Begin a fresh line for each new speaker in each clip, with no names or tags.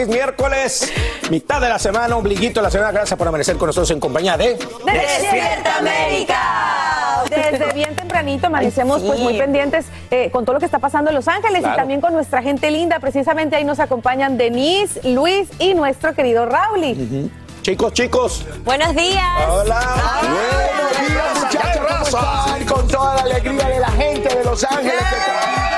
Feliz miércoles, mitad de la semana, ombliguito de la semana. Gracias por amanecer con nosotros en compañía de
¡Despierta América! Desde bien tempranito amanecemos pues muy pendientes eh, con todo lo que está pasando en Los Ángeles
Claro.
y también con nuestra gente linda. Precisamente ahí nos acompañan Denise, Luis y nuestro querido Rauli.
Chicos, chicos.
Buenos días.
Hola. Buenos días, muchachos. Con toda la alegría de la gente de Los Ángeles. que Esta mañana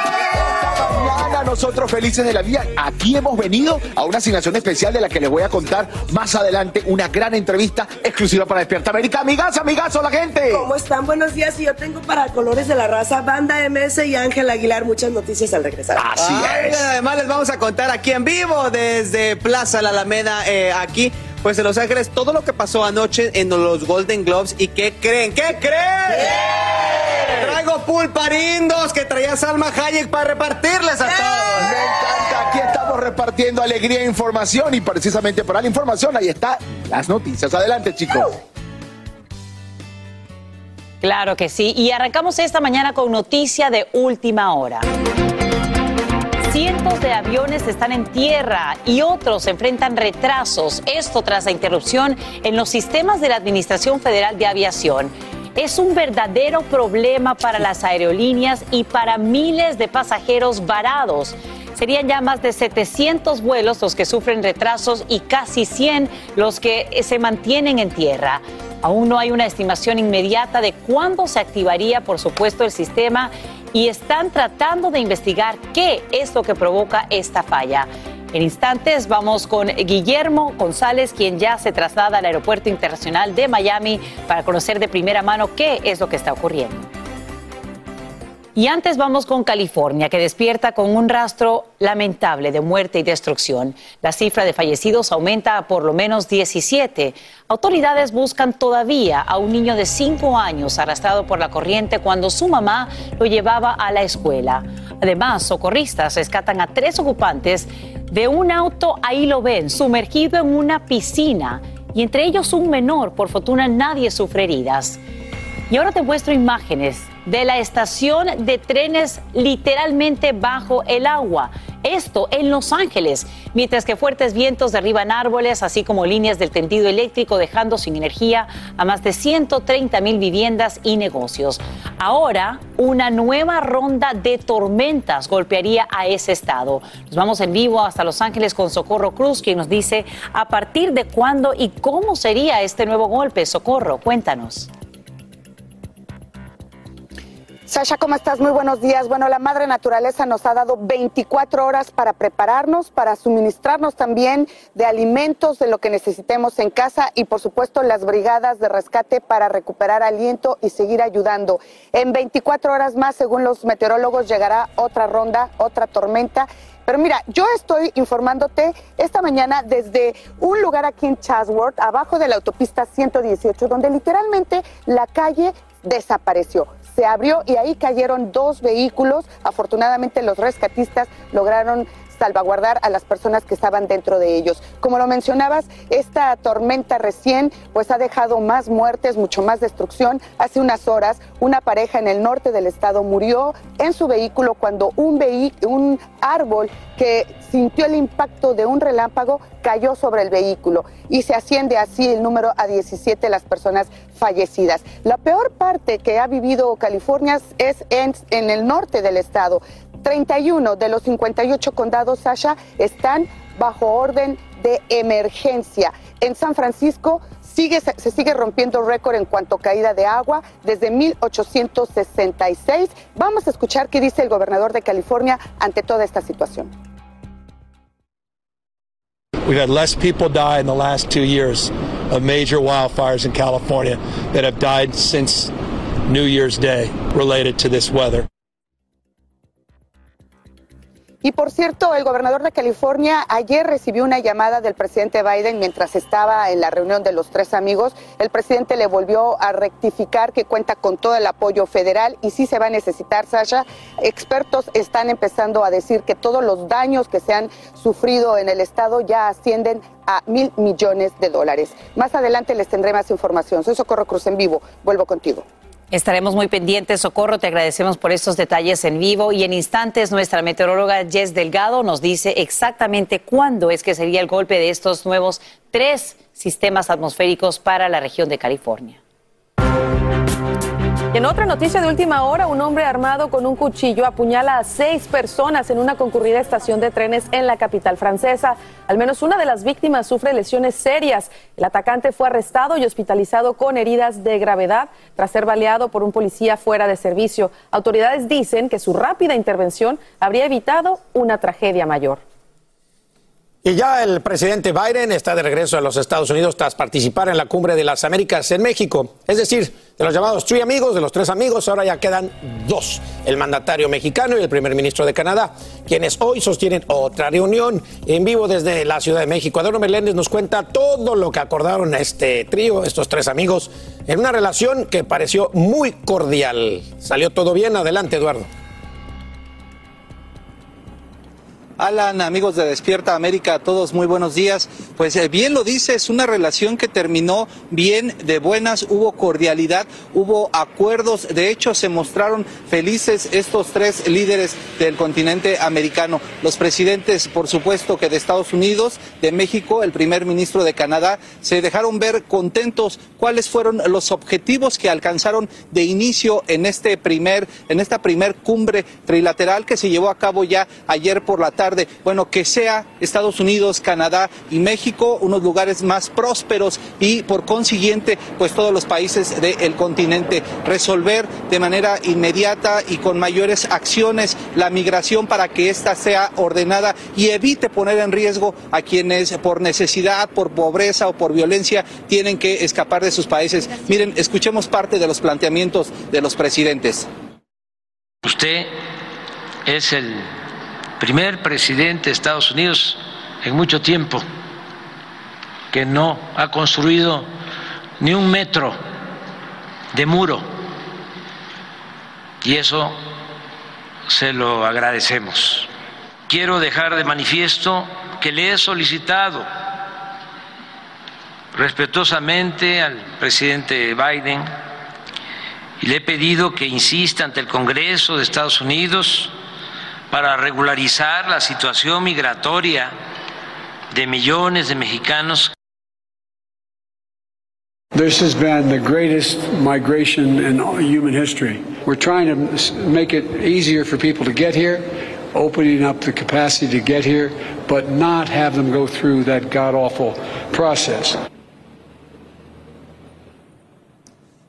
nosotros felices de la vida. Aquí hemos venido a una asignación especial de la que les voy a contar más adelante. Una gran entrevista exclusiva para Despierta América. Amigas, amigas, la gente.
¿Cómo están? Buenos días. Y yo tengo para Colores de la Raza, Banda MS y Ángel Aguilar muchas noticias al regresar.
Así
Ay,
es.
Además les vamos a contar aquí en vivo desde Plaza La Alameda, eh, aquí, pues en Los Ángeles, todo lo que pasó anoche en los Golden Globes y qué creen, ¿qué creen? Traigo pulparindos que traía Salma Hayek para repartirles a
Me
todos.
encanta, aquí estamos repartiendo alegría e información y precisamente para la información ahí está las noticias. Adelante, chicos.
Claro que sí. Y arrancamos esta mañana con noticia de última hora. Cientos de aviones están en tierra y otros enfrentan retrasos. Esto tras la interrupción en los sistemas de la Administración Federal de Aviación. Es un verdadero problema para las aerolíneas y para miles de pasajeros varados. Serían ya más de 700 vuelos los que sufren retrasos y casi 100 los que se mantienen en tierra. Aún no hay una estimación inmediata de cuándo se activaría, por supuesto, el sistema y están tratando de investigar qué es lo que provoca esta falla. En instantes vamos con Guillermo González, quien ya se traslada al Aeropuerto Internacional de Miami para conocer de primera mano qué es lo que está ocurriendo. Y antes vamos con California, que despierta con un rastro lamentable de muerte y destrucción. La cifra de fallecidos aumenta a por lo menos 17. Autoridades buscan todavía a un niño de 5 años arrastrado por la corriente cuando su mamá lo llevaba a la escuela. Además, socorristas rescatan a tres ocupantes de un auto, ahí lo ven, sumergido en una piscina. Y entre ellos un menor, por fortuna nadie sufre heridas. Y ahora te muestro imágenes de la estación de trenes literalmente bajo el agua. Esto en Los Ángeles, mientras que fuertes vientos derriban árboles, así como líneas del tendido eléctrico, dejando sin energía a más de 130 mil viviendas y negocios. Ahora, una nueva ronda de tormentas golpearía a ese estado. Nos vamos en vivo hasta Los Ángeles con Socorro Cruz, quien nos dice a partir de cuándo y cómo sería este nuevo golpe. Socorro, cuéntanos.
Sasha, ¿cómo estás? Muy buenos días. Bueno, la Madre Naturaleza nos ha dado 24 horas para prepararnos, para suministrarnos también de alimentos, de lo que necesitemos en casa y, por supuesto, las brigadas de rescate para recuperar aliento y seguir ayudando. En 24 horas más, según los meteorólogos, llegará otra ronda, otra tormenta Pero mira, yo estoy informándote esta mañana desde un lugar aquí en Chatsworth, abajo de la autopista 118, donde literalmente la calle desapareció se abrió y ahí cayeron dos vehículos. Afortunadamente los rescatistas lograron salvaguardar a las personas que estaban dentro de ellos. Como lo mencionabas, esta tormenta recién pues ha dejado más muertes, mucho más destrucción. Hace unas horas una pareja en el norte del estado murió en su vehículo cuando un, árbol que sintió el impacto de un relámpago cayó sobre el vehículo y se asciende así el número a 17 las personas fallecidas. La peor parte que ha vivido California es en, en el norte del estado. 31 de los 58 condados, Sasha, están bajo orden de emergencia. En San Francisco sigue, se sigue rompiendo récord en cuanto a caída de agua desde 1866. Vamos a escuchar qué dice el gobernador de California ante toda esta situación.
We've had less people die in the last two years of major wildfires in California that have died since New Year's Day related to this weather. Y por cierto, el gobernador de California ayer recibió una llamada del presidente Biden mientras estaba en la reunión de los tres amigos. El presidente le volvió a rectificar que cuenta con todo el apoyo federal y sí se va a necesitar, Sasha. Expertos están empezando a decir que todos los daños que se han sufrido en el estado ya ascienden a mil millones de dólares. Más adelante les tendré más información. Soy Socorro Cruz en vivo. Vuelvo contigo.
Estaremos muy pendientes, Socorro. Te agradecemos por estos detalles en vivo. Y en instantes, nuestra meteoróloga Jess Delgado nos dice exactamente cuándo es que sería el golpe de estos nuevos tres sistemas atmosféricos para la región de California.
Y en otra noticia de última hora, un hombre armado con un cuchillo apuñala a seis personas en una concurrida estación de trenes en la capital francesa. Al menos una de las víctimas sufre lesiones serias. El atacante fue arrestado y hospitalizado con heridas de gravedad tras ser baleado por un policía fuera de servicio. Autoridades dicen que su rápida intervención habría evitado una tragedia mayor.
Y ya el presidente Biden está de regreso a los Estados Unidos tras participar en la cumbre de las Américas en México. Es decir, de los llamados tres amigos, de los tres amigos, ahora ya quedan dos, el mandatario mexicano y el primer ministro de Canadá, quienes hoy sostienen otra reunión en vivo desde la Ciudad de México. Adorno Meléndez nos cuenta todo lo que acordaron este trío, estos tres amigos, en una relación que pareció muy cordial. ¿Salió todo bien? Adelante, Eduardo.
Alan, amigos de Despierta América, todos muy buenos días. Pues eh, bien lo dice, es una relación que terminó bien de buenas, hubo cordialidad, hubo acuerdos, de hecho se mostraron felices estos tres líderes del continente americano. Los presidentes, por supuesto, que de Estados Unidos, de México, el primer ministro de Canadá, se dejaron ver contentos cuáles fueron los objetivos que alcanzaron de inicio en este primer, en esta primer cumbre trilateral que se llevó a cabo ya ayer por la tarde bueno, que sea Estados Unidos, Canadá y México unos lugares más prósperos y por consiguiente, pues todos los países del continente resolver de manera inmediata y con mayores acciones la migración para que ésta sea ordenada y evite poner en riesgo a quienes por necesidad, por pobreza o por violencia tienen que escapar de sus países. Miren, escuchemos parte de los planteamientos de los presidentes.
Usted es el primer presidente de Estados Unidos en mucho tiempo que no ha construido ni un metro de muro. Y eso se lo agradecemos. Quiero dejar de manifiesto que le he solicitado respetuosamente al presidente Biden y le he pedido que insista ante el Congreso de Estados Unidos para regularizar la situación migratoria de millones de mexicanos.
This has been the greatest migration in human history. We're trying to make it easier for people to get here, opening up the capacity to get here, but not have them go through that god awful process.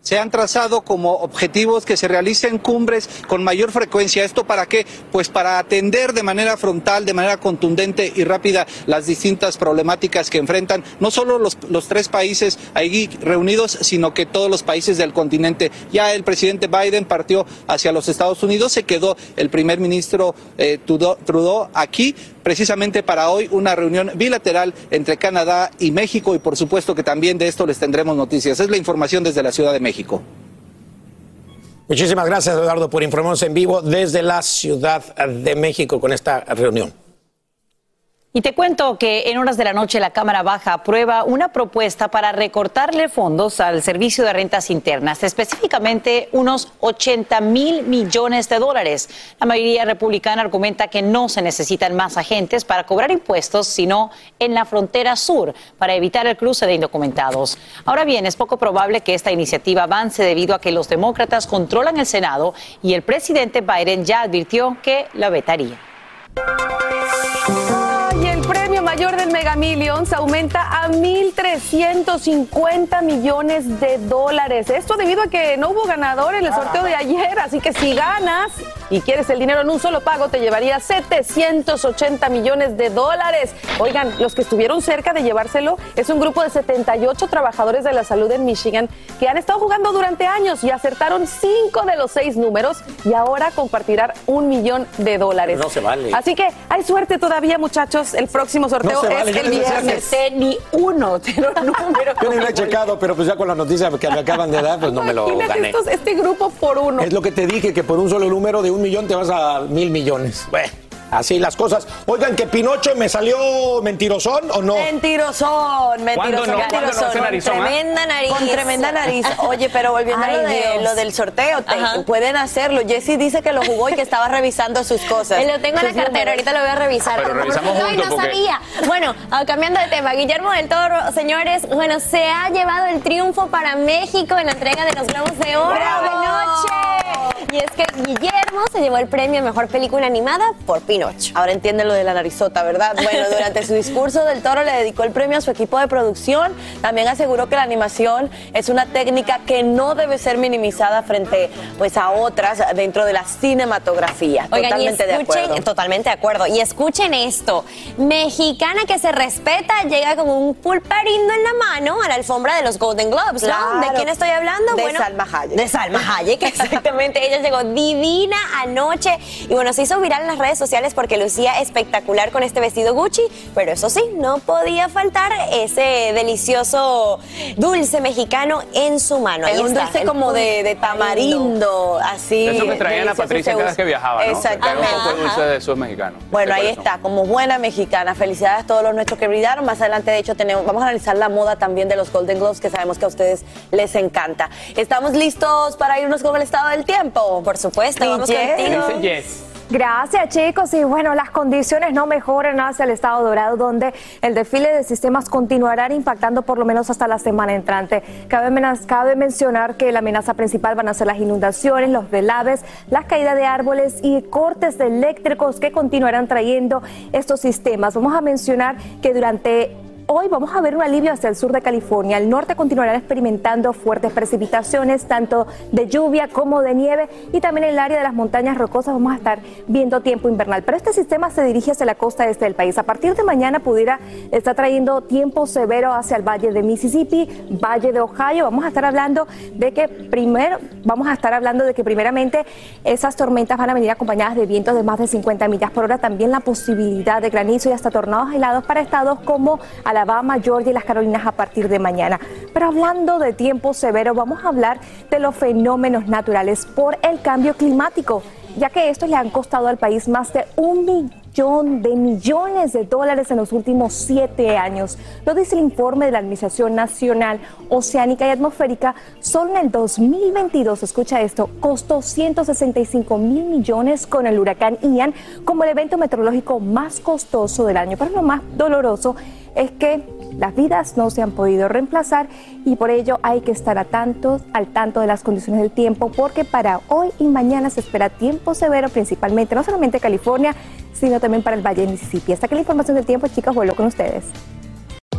Se han trazado como objetivos que se realicen cumbres con mayor frecuencia. ¿Esto para qué? Pues para atender de manera frontal, de manera contundente y rápida las distintas problemáticas que enfrentan no solo los, los tres países ahí reunidos, sino que todos los países del continente. Ya el presidente Biden partió hacia los Estados Unidos, se quedó el primer ministro eh, Trudeau, Trudeau aquí precisamente para hoy una reunión bilateral entre Canadá y México y por supuesto que también de esto les tendremos noticias. Es la información desde la Ciudad de México.
Muchísimas gracias, Eduardo, por informarnos en vivo desde la Ciudad de México con esta reunión.
Y te cuento que en horas de la noche la Cámara Baja aprueba una propuesta para recortarle fondos al Servicio de Rentas Internas, específicamente unos 80 mil millones de dólares. La mayoría republicana argumenta que no se necesitan más agentes para cobrar impuestos, sino en la frontera sur, para evitar el cruce de indocumentados. Ahora bien, es poco probable que esta iniciativa avance debido a que los demócratas controlan el Senado y el presidente Biden ya advirtió que la vetaría.
Del Mega Millions aumenta a 1.350 millones de dólares. Esto debido a que no hubo ganador en el sorteo de ayer. Así que si ganas y quieres el dinero en un solo pago, te llevaría 780 millones de dólares. Oigan, los que estuvieron cerca de llevárselo es un grupo de 78 trabajadores de la salud en Michigan que han estado jugando durante años y acertaron cinco de los seis números y ahora compartirán un millón de dólares.
No se vale.
Así que hay suerte todavía, muchachos. El próximo sorteo
No se vale,
es el viernes.
Ni uno de los números.
Yo ni lo he checado, pero pues ya con la noticia que me acaban de dar, pues no me lo
Imagínate
gané.
estos- este grupo por uno.
Es lo que te dije, que por un solo número de un millón te vas a mil millones. Bueno, así las cosas. Oigan, que Pinocho me salió mentirosón o no.
Mentirosón, mentirosón,
¿Cuándo no? ¿Cuándo no
mentirosón.
ah?
tremenda nariz.
Con tremenda nariz. Oye, pero volviendo a
Ay,
lo, de-
Dios.
lo del sorteo, te- pueden hacerlo. Jessy dice que lo jugó y que estaba revisando sus cosas.
Eh, Lo tengo en la cartera,
números.
ahorita lo voy a revisar.
Pero revisamos
Ay,
juntos
no
porque-
sabía. Bueno, ah, cambiando de tema, Guillermo del Toro, señores, bueno, se ha llevado el triunfo para México en la entrega de los Globos de Oro. Y es que Guillermo se llevó el premio a Mejor Película Animada por
Ahora entiende lo de la narizota, ¿verdad? Bueno, durante su discurso del Toro le dedicó el premio a su equipo de producción. También aseguró que la animación es una técnica que no debe ser minimizada frente pues a otras dentro de la cinematografía.
Oigan,
Totalmente de acuerdo.
totalmente de acuerdo. Y escuchen esto. Mexicana que se respeta llega con un pulparindo en la mano a la alfombra de los Golden Globes, ¿no? ¿De quién estoy hablando?
De Salma Hayek.
De Salma Hayek, exactamente. Ella llegó divina anoche y bueno, se hizo viral en las redes sociales porque lucía espectacular con este vestido Gucci, pero eso sí, no podía faltar ese delicioso dulce mexicano en su mano. Ahí
Es un
está,
dulce
el
como de, de tamarindo, así.
Eso que traían a Patricia cada vez que viajaba, ¿no?
Exactamente.
Que traía un poco de dulce de esos mexicanos.
Bueno,
¿De
ahí está, como buena mexicana. Felicidades a todos los nuestros que brillaron. Más adelante, de hecho, tenemos, vamos a analizar la moda también de los Golden Globes, que sabemos que a ustedes les encanta. ¿Estamos listos para irnos con el estado del tiempo?
Por supuesto, vamos contigo.
Gracias chicos y bueno, las condiciones no mejoran hacia el estado dorado donde el desfile de sistemas continuarán impactando por lo menos hasta la semana entrante. Cabe, cabe mencionar que la amenaza principal van a ser las inundaciones, los delaves, las caídas de árboles y cortes eléctricos que continuarán trayendo estos sistemas. Vamos a mencionar que durante Hoy vamos a ver un alivio hacia el sur de California. El norte continuará experimentando fuertes precipitaciones, tanto de lluvia como de nieve, y también en el área de las montañas rocosas vamos a estar viendo tiempo invernal. Pero este sistema se dirige hacia la costa este del país. A partir de mañana pudiera estar trayendo tiempo severo hacia el valle de Mississippi, valle de Ohio. Vamos a estar hablando de que primero, vamos a estar hablando de que primeramente esas tormentas van a venir acompañadas de vientos de más de 50 millas por hora. También la posibilidad de granizo y hasta tornados helados para estados como Alabama, Georgia y las Carolinas a partir de mañana. Pero hablando de tiempo severo, vamos a hablar de los fenómenos naturales por el cambio climático, ya que estos le han costado al país más de un millón de millones de dólares en los últimos siete años. Lo dice el informe de la Administración Nacional Oceánica y Atmosférica. Solo en el 2022, escucha esto, costó 165 mil millones con el huracán Ian como el evento meteorológico más costoso del año. Pero lo más doloroso es que las vidas no se han podido reemplazar y por ello hay que estar a tanto, al tanto de las condiciones del tiempo porque para hoy y mañana se espera tiempo severo principalmente, no solamente California, sino también para el Valle de Mississippi. Hasta que la información del tiempo, chicas, vuelvo con ustedes.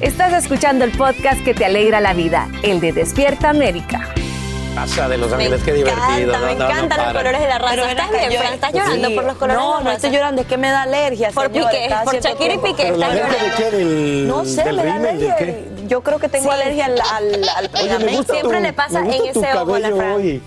Estás escuchando el podcast que te alegra la vida, el de Despierta América.
Casa de Los Ángeles, qué divertido.
me
No, no, no
encantan los
para.
colores de la raza.
Pero
¿Estás bien, Fran? ¿Estás llorando
Sí.
por los colores
no,
de la
No,
raza?
estoy llorando, es que me da alergia.
Por
señora,
Piqué, por Shakira y. Piqué,
¿Pero la
está
alergia de qué? ¿Del,
No sé,
del
me da alergia. Yo creo que tengo
Sí.
alergia al, al, al
Oye, me
pegamento.
gusta
Siempre
tu,
le pasa
me gusta
en ese ojo, la
cabello
Fran.
hoy.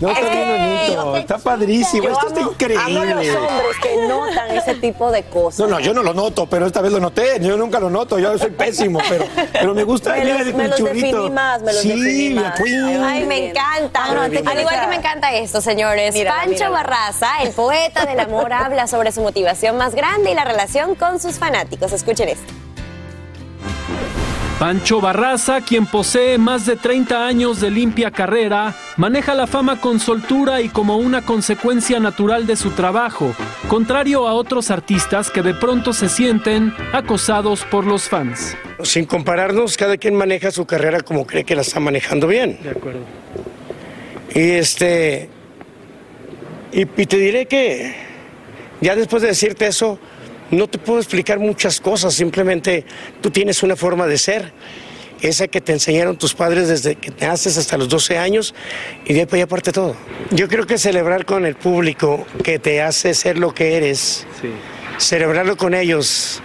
No, está bien
Ey,
bonito, está padrísimo,
Yo
esto está
amo-
increíble.
Amo los hombres que notan ese tipo de cosas.
No, no, yo no lo noto, pero esta vez lo noté. Yo nunca lo noto, yo soy pésimo, pero, pero me gusta.
Me los- me los definí más, me los
sí,
definí más.
twin.
Ay, me encanta.
Ah, no,
Al igual que me encanta esto, señores.
Mírala,
Pancho
mírala.
Barraza, el poeta del amor, habla sobre su motivación más grande y la relación con sus fanáticos. Escuchen esto.
Pancho Barraza, quien posee más de 30 años de limpia carrera, maneja la fama con soltura y como una consecuencia natural de su trabajo, contrario a otros artistas que de pronto se sienten acosados por los fans.
Sin compararnos, cada quien maneja su carrera como cree que la está manejando bien.
De acuerdo.
Y este. Y, y te diré que ya después de decirte eso, no te puedo explicar muchas cosas, simplemente tú tienes una forma de ser, esa que te enseñaron tus padres desde que te haces hasta los 12 años y de ahí para allá parte todo. Yo creo que celebrar con el público que te hace ser lo que eres, celebrarlo con ellos,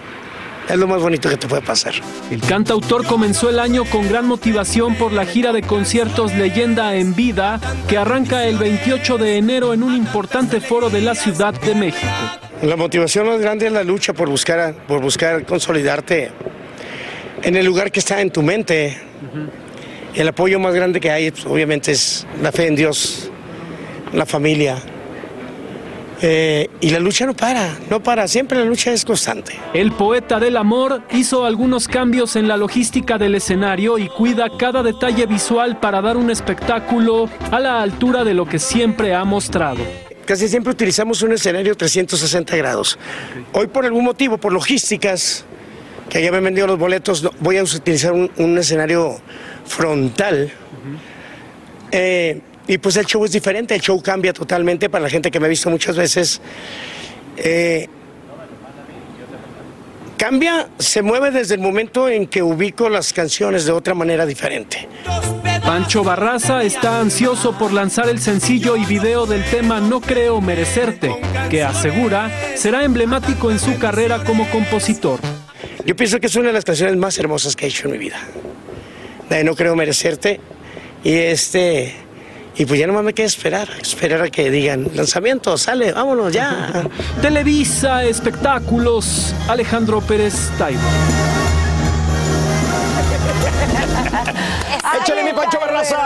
es lo más bonito que te puede pasar.
El cantautor comenzó el año con gran motivación por la gira de conciertos Leyenda en Vida, que arranca el 28 de enero en un importante foro de la Ciudad de México.
La motivación más grande es la lucha por buscar, por buscar consolidarte en el lugar que está en tu mente. El apoyo más grande que hay, obviamente, es la fe en Dios, la familia. Eh, y la lucha no para, no para, siempre la lucha es constante.
El poeta del amor hizo algunos cambios en la logística del escenario y cuida cada detalle visual para dar un espectáculo a la altura de lo que siempre ha mostrado.
Casi siempre utilizamos un escenario 360 grados. Hoy por algún motivo, por logísticas, que ya me han vendido los boletos, voy a utilizar un, un escenario frontal. Eh, y pues el show es diferente, el show cambia totalmente para la gente que me ha visto muchas veces. Eh, cambia, se mueve desde el momento en que ubico las canciones de otra manera diferente.
Pancho Barraza está ansioso por lanzar el sencillo y video del tema No creo merecerte, que asegura será emblemático en su carrera como compositor.
Yo pienso que es una de las canciones más hermosas que he hecho en mi vida. La de No creo merecerte. Y este. Y pues ya nomás me queda esperar, esperar a que digan, lanzamiento, sale, vámonos ya.
Televisa Espectáculos, Alejandro Pérez Taibo.
¡Échale mi Pancho Barraza!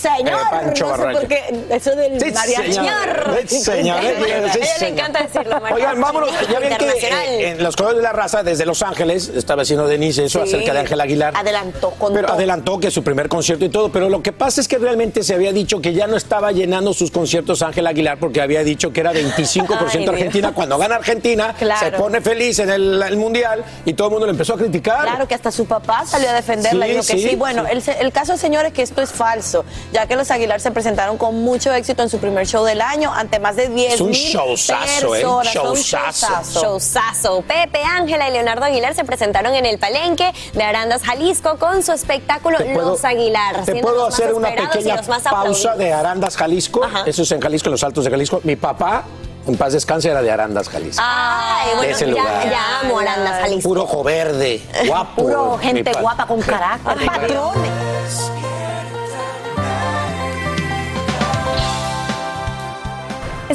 ¡Sí, señor!
Eh, Pancho
no sé por qué eso del
Sí,
mariachi.
señor. Sí, señor.
A ella le encanta decirlo.
Oigan, vámonos. Ya ven que eh, en Los Colores de la Raza, desde Los Ángeles, estaba haciendo Denise eso
Sí.
acerca de Ángel Aguilar.
Adelantó con
Pero
todo.
adelantó que su primer concierto y todo, pero lo que pasa es que realmente se había dicho que ya no estaba llenando sus conciertos Ángel Aguilar porque había dicho que era 25%
Ay, Dios.
Argentina. Cuando gana Argentina,
Claro.
se pone feliz en el, el Mundial y todo el mundo le empezó a criticar.
Claro que hasta su papá salió a defenderla
Sí,
y dijo que
sí,
sí. Bueno,
sí.
El, el caso, señor, es que esto es falso. Ya que los Aguilar se presentaron con mucho éxito en su primer show del año ante más de 10
Es un
mil
showzazo, ¿eh?
personas. Un
Showzazo.
showzazo.
Showzazo. Pepe, Ángela y Leonardo Aguilar se presentaron en el Palenque de Arandas, Jalisco, con su espectáculo
Te puedo-
Los Aguilar.
Te puedo
los más
hacer una pequeña pausa de Arandas, Jalisco. Eso es en Jalisco, en los Altos de Jalisco. Mi papá, en paz descanse, era de Arandas, Jalisco.
Ay,
De
bueno,
ese
ya,
lugar.
ya amo Arandas, Jalisco.
Puro ojo verde, guapo.
Puro gente
pa-
guapa con carácter, patrones.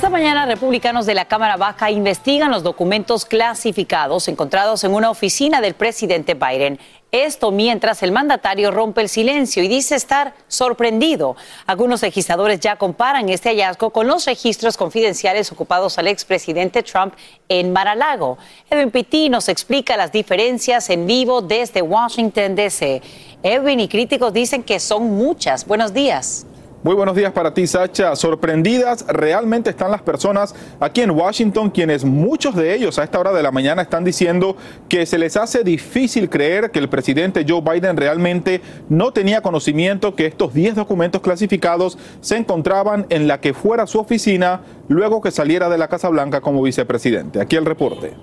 Esta mañana, republicanos de la Cámara Baja investigan los documentos clasificados encontrados en una oficina del presidente Biden. Esto mientras el mandatario rompe el silencio y dice estar sorprendido. Algunos legisladores ya comparan este hallazgo con los registros confidenciales ocupados al expresidente Trump en Mar-a-Lago. Edwin Pitti nos explica las diferencias en vivo desde Washington, D.C. Edwin y críticos dicen que son muchas. Buenos días.
Muy buenos días para ti, Sacha. Sorprendidas realmente están las personas aquí en Washington, quienes muchos de ellos a esta hora de la mañana están diciendo que se les hace difícil creer que el presidente Joe Biden realmente no tenía conocimiento que estos 10 documentos clasificados se encontraban en la que fuera su oficina luego que saliera de la Casa Blanca como vicepresidente. Aquí el reporte.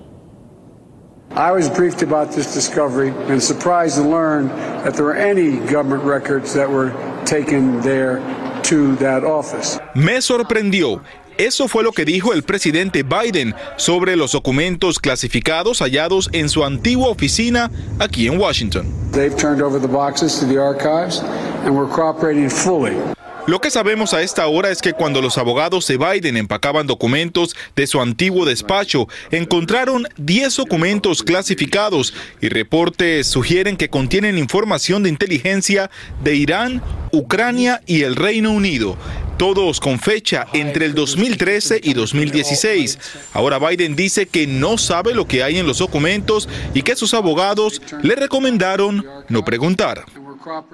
I was briefed about this discovery and surprised to learn that there were any government records that were taken there to that office.
Me sorprendió. Eso fue lo que dijo el presidente Biden sobre los documentos clasificados hallados en su antigua oficina aquí en Washington. Lo que sabemos a esta hora es que cuando los abogados de Biden empacaban documentos de su antiguo despacho, encontraron 10 documentos clasificados y reportes sugieren que contienen información de inteligencia de Irán, Ucrania y el Reino Unido. Todos con fecha entre el 2013 y 2016. Ahora Biden dice que no sabe lo que hay en los documentos y que sus abogados le recomendaron no preguntar.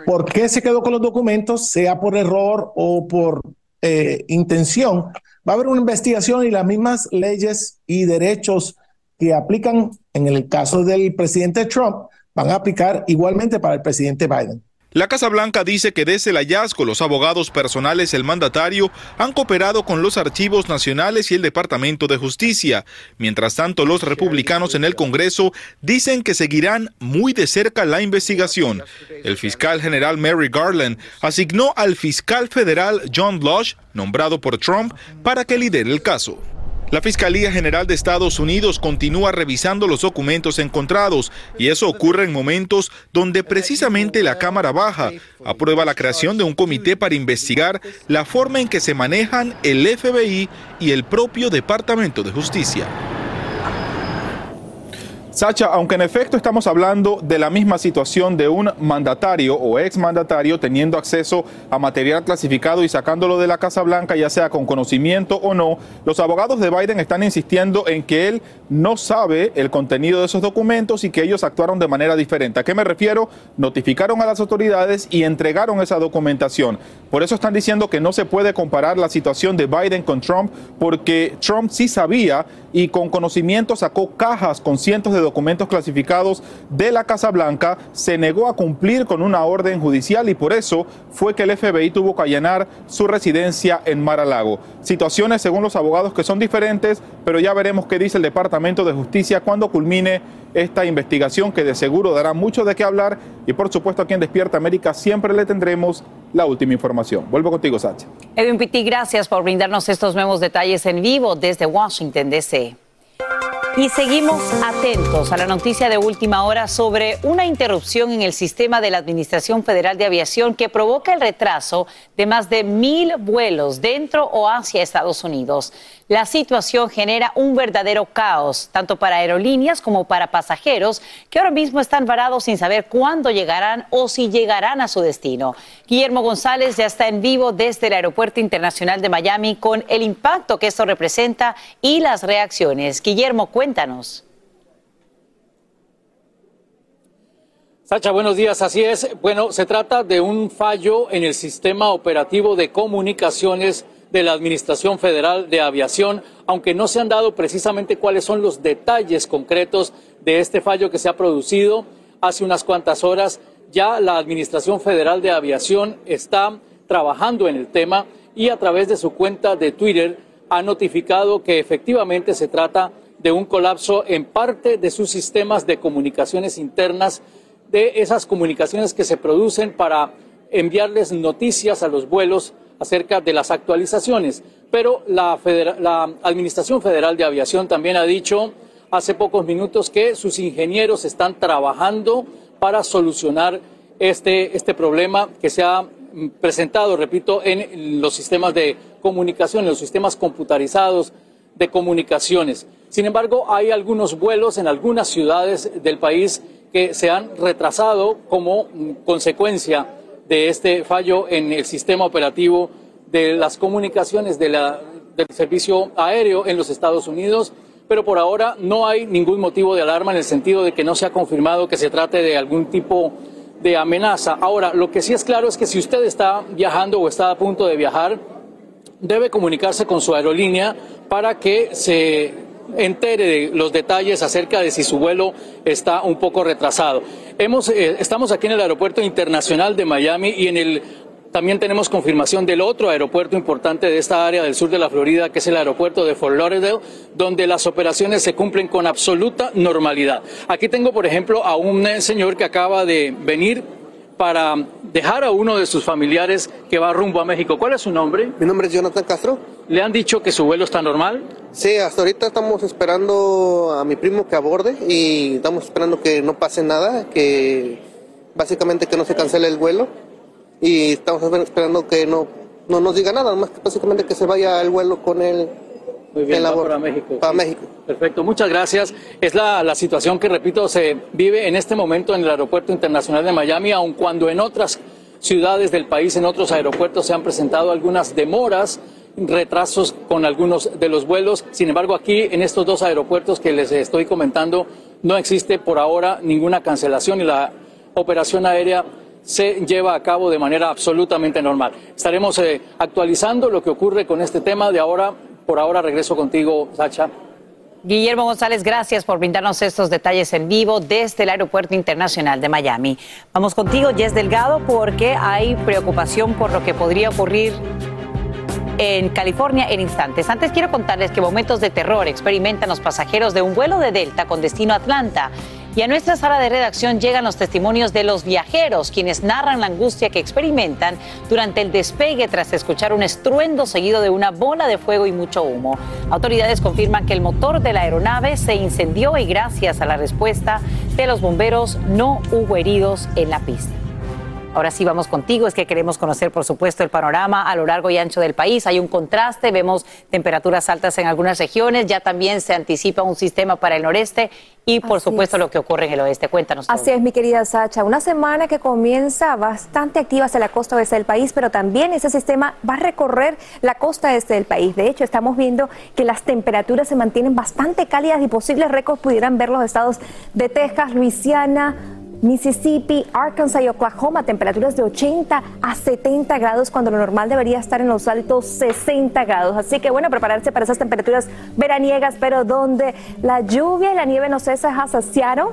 ¿Por qué se quedó con los documentos, sea por error o por eh, intención? Va a haber una investigación y las mismas leyes y derechos que aplican en el caso del presidente Trump van a aplicar igualmente para el presidente Biden.
La Casa Blanca dice que desde el hallazgo los abogados personales del mandatario han cooperado con los archivos nacionales y el Departamento de Justicia. Mientras tanto, los republicanos en el Congreso dicen que seguirán muy de cerca la investigación. El fiscal general Mary Garland asignó al fiscal federal John Lush, nombrado por Trump, para que lidere el caso. La Fiscalía General de Estados Unidos continúa revisando los documentos encontrados y eso ocurre en momentos donde precisamente la Cámara Baja aprueba la creación de un comité para investigar la forma en que se manejan el FBI y el propio Departamento de Justicia. Sacha, aunque en efecto estamos hablando de la misma situación de un mandatario o exmandatario teniendo acceso a material clasificado y sacándolo de la Casa Blanca, ya sea con conocimiento o no, los abogados de Biden están insistiendo en que él no sabe el contenido de esos documentos y que ellos actuaron de manera diferente. ¿A qué me refiero? Notificaron a las autoridades y entregaron esa documentación. Por eso están diciendo que no se puede comparar la situación de Biden con Trump porque Trump sí sabía y con conocimiento sacó cajas con cientos de documentos clasificados de la Casa Blanca, se negó a cumplir con una orden judicial y por eso fue que el FBI tuvo que allanar su residencia en Mar-a-Lago. Situaciones según los abogados que son diferentes, pero ya veremos qué dice el Departamento de Justicia cuando culmine esta investigación que de seguro dará mucho de qué hablar y por supuesto aquí en Despierta América siempre le tendremos la última información. Vuelvo contigo, Sacha.
Edwin Pitti, gracias por brindarnos estos nuevos detalles en vivo desde Washington, D.C. Y seguimos atentos a la noticia de última hora sobre una interrupción en el sistema de la Administración Federal de Aviación que provoca el retraso de más de mil vuelos dentro o hacia Estados Unidos. La situación genera un verdadero caos, tanto para aerolíneas como para pasajeros, que ahora mismo están varados sin saber cuándo llegarán o si llegarán a su destino. Guillermo González ya está en vivo desde el Aeropuerto Internacional de Miami con el impacto que esto representa y las reacciones. Guillermo, cuéntanos.
Sacha, buenos días. Así es. Bueno, se trata de un fallo en el sistema operativo de comunicaciones de la Administración Federal de Aviación, aunque no se han dado precisamente cuáles son los detalles concretos de este fallo que se ha producido hace unas cuantas horas. Ya la Administración Federal de Aviación está trabajando en el tema y a través de su cuenta de Twitter ha notificado que efectivamente se trata de un colapso en parte de sus sistemas de comunicaciones internas, de esas comunicaciones que se producen para enviarles noticias a los vuelos acerca de las actualizaciones. Pero la, Administración Federal de Aviación también ha dicho hace pocos minutos que sus ingenieros están trabajando para solucionar este, este problema que se ha presentado, repito, en los sistemas de comunicación, en los sistemas computarizados de comunicaciones. Sin embargo, hay algunos vuelos en algunas ciudades del país que se han retrasado como consecuencia de este fallo en el sistema operativo de las comunicaciones del servicio aéreo en los Estados Unidos, pero por ahora no hay ningún motivo de alarma en el sentido de que no se ha confirmado que se trate de algún tipo de amenaza. Ahora, lo que sí es claro es que si usted está viajando o está a punto de viajar, debe comunicarse con su aerolínea para que se entere de los detalles acerca de si su vuelo está un poco retrasado. Hemos, eh, estamos aquí en el Aeropuerto Internacional de Miami y en el también tenemos confirmación del otro aeropuerto importante de esta área del sur de la Florida, que es el aeropuerto de Fort Lauderdale, donde las operaciones se cumplen con absoluta normalidad. Aquí tengo, por ejemplo, a un señor que acaba de venir para dejar a uno de sus familiares que va rumbo a México. ¿Cuál es su nombre?
Mi nombre es Jonathan Castro.
¿Le han dicho que su vuelo está normal?
Sí, hasta ahorita estamos esperando a mi primo que aborde y estamos esperando que no pase nada, que básicamente que no se cancele el vuelo y estamos esperando que no, no nos diga nada, más que básicamente que se vaya el vuelo con él.
Muy bien, para México.
Para México.
Perfecto, muchas gracias. Es la, la situación que, repito, se vive en este momento en el Aeropuerto Internacional de Miami, aun cuando en otras ciudades del país, en otros aeropuertos, se han presentado algunas demoras retrasos con algunos de los vuelos. Sin embargo, aquí en estos dos aeropuertos que les estoy comentando, no existe por ahora ninguna cancelación y la operación aérea se lleva a cabo de manera absolutamente normal. Estaremos eh, actualizando lo que ocurre con este tema. De ahora, por ahora, regreso contigo, Sacha.
Guillermo González, gracias por brindarnos estos detalles en vivo desde el Aeropuerto Internacional de Miami. Vamos contigo, Jess Delgado, porque hay preocupación por lo que podría ocurrir en California en instantes. Antes quiero contarles que momentos de terror experimentan los pasajeros de un vuelo de Delta con destino a Atlanta. Y a nuestra sala de redacción llegan los testimonios de los viajeros, quienes narran la angustia que experimentan durante el despegue tras escuchar un estruendo seguido de una bola de fuego y mucho humo. Autoridades confirman que el motor de la aeronave se incendió y gracias a la respuesta de los bomberos no hubo heridos en la pista. Ahora sí vamos contigo, es que queremos conocer, por supuesto, el panorama a lo largo y ancho del país. Hay un contraste, vemos temperaturas altas en algunas regiones, ya también se anticipa un sistema para el noreste y, por supuesto, lo que ocurre en el oeste. Cuéntanos.
Así es, mi querida Sacha. Una semana que comienza bastante activa hacia la costa oeste del país, pero también ese sistema va a recorrer la costa este del país. De hecho, estamos viendo que las temperaturas se mantienen bastante cálidas y posibles récords pudieran ver los estados de Texas, Luisiana, Mississippi, Arkansas y Oklahoma, temperaturas de 80 a 70 grados cuando lo normal debería estar en los altos 60 grados. Así que bueno, prepararse para esas temperaturas veraniegas, pero donde la lluvia y la nieve no hasta Seattle,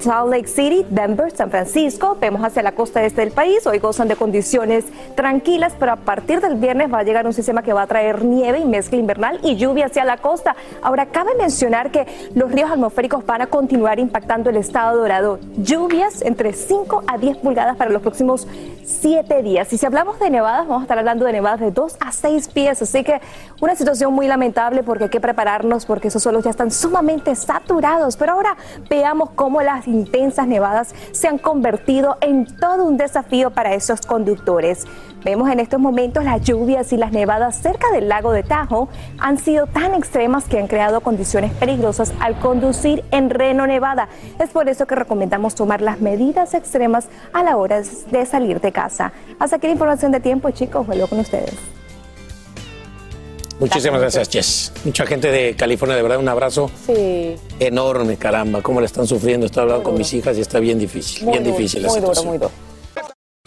Salt Lake City, Denver, San Francisco, vemos hacia la costa este del país, hoy gozan de condiciones tranquilas, pero a partir del viernes va a llegar un sistema que va a traer nieve y mezcla invernal y lluvia hacia la costa. Ahora, cabe mencionar que los ríos atmosféricos van a continuar impactando el estado dorado. Lluvias entre 5 a 10 pulgadas para los próximos 7 días. Y si hablamos de nevadas, vamos a estar hablando de nevadas de 2 a 6 pies, así que una situación muy lamentable porque hay que prepararnos porque esos suelos ya están sumamente saturados. Pero ahora veamos cómo las intensas nevadas se han convertido en todo un desafío para esos conductores. Vemos en estos momentos las lluvias y las nevadas cerca del lago de Tahoe han sido tan extremas que han creado condiciones peligrosas al conducir en Reno, Nevada. Es por eso que recomendamos tomar las medidas extremas a la hora de salir de casa. Hasta aquí la información de tiempo, chicos. Vuelvo con ustedes.
Muchísimas gracias, Jess. Mucha gente de California, de verdad, un abrazo
sí.
enorme, caramba. Cómo le están sufriendo. Estoy hablando con mis hijas y está bien difícil, bien difícil la
muy
situación.
Duro, muy duro.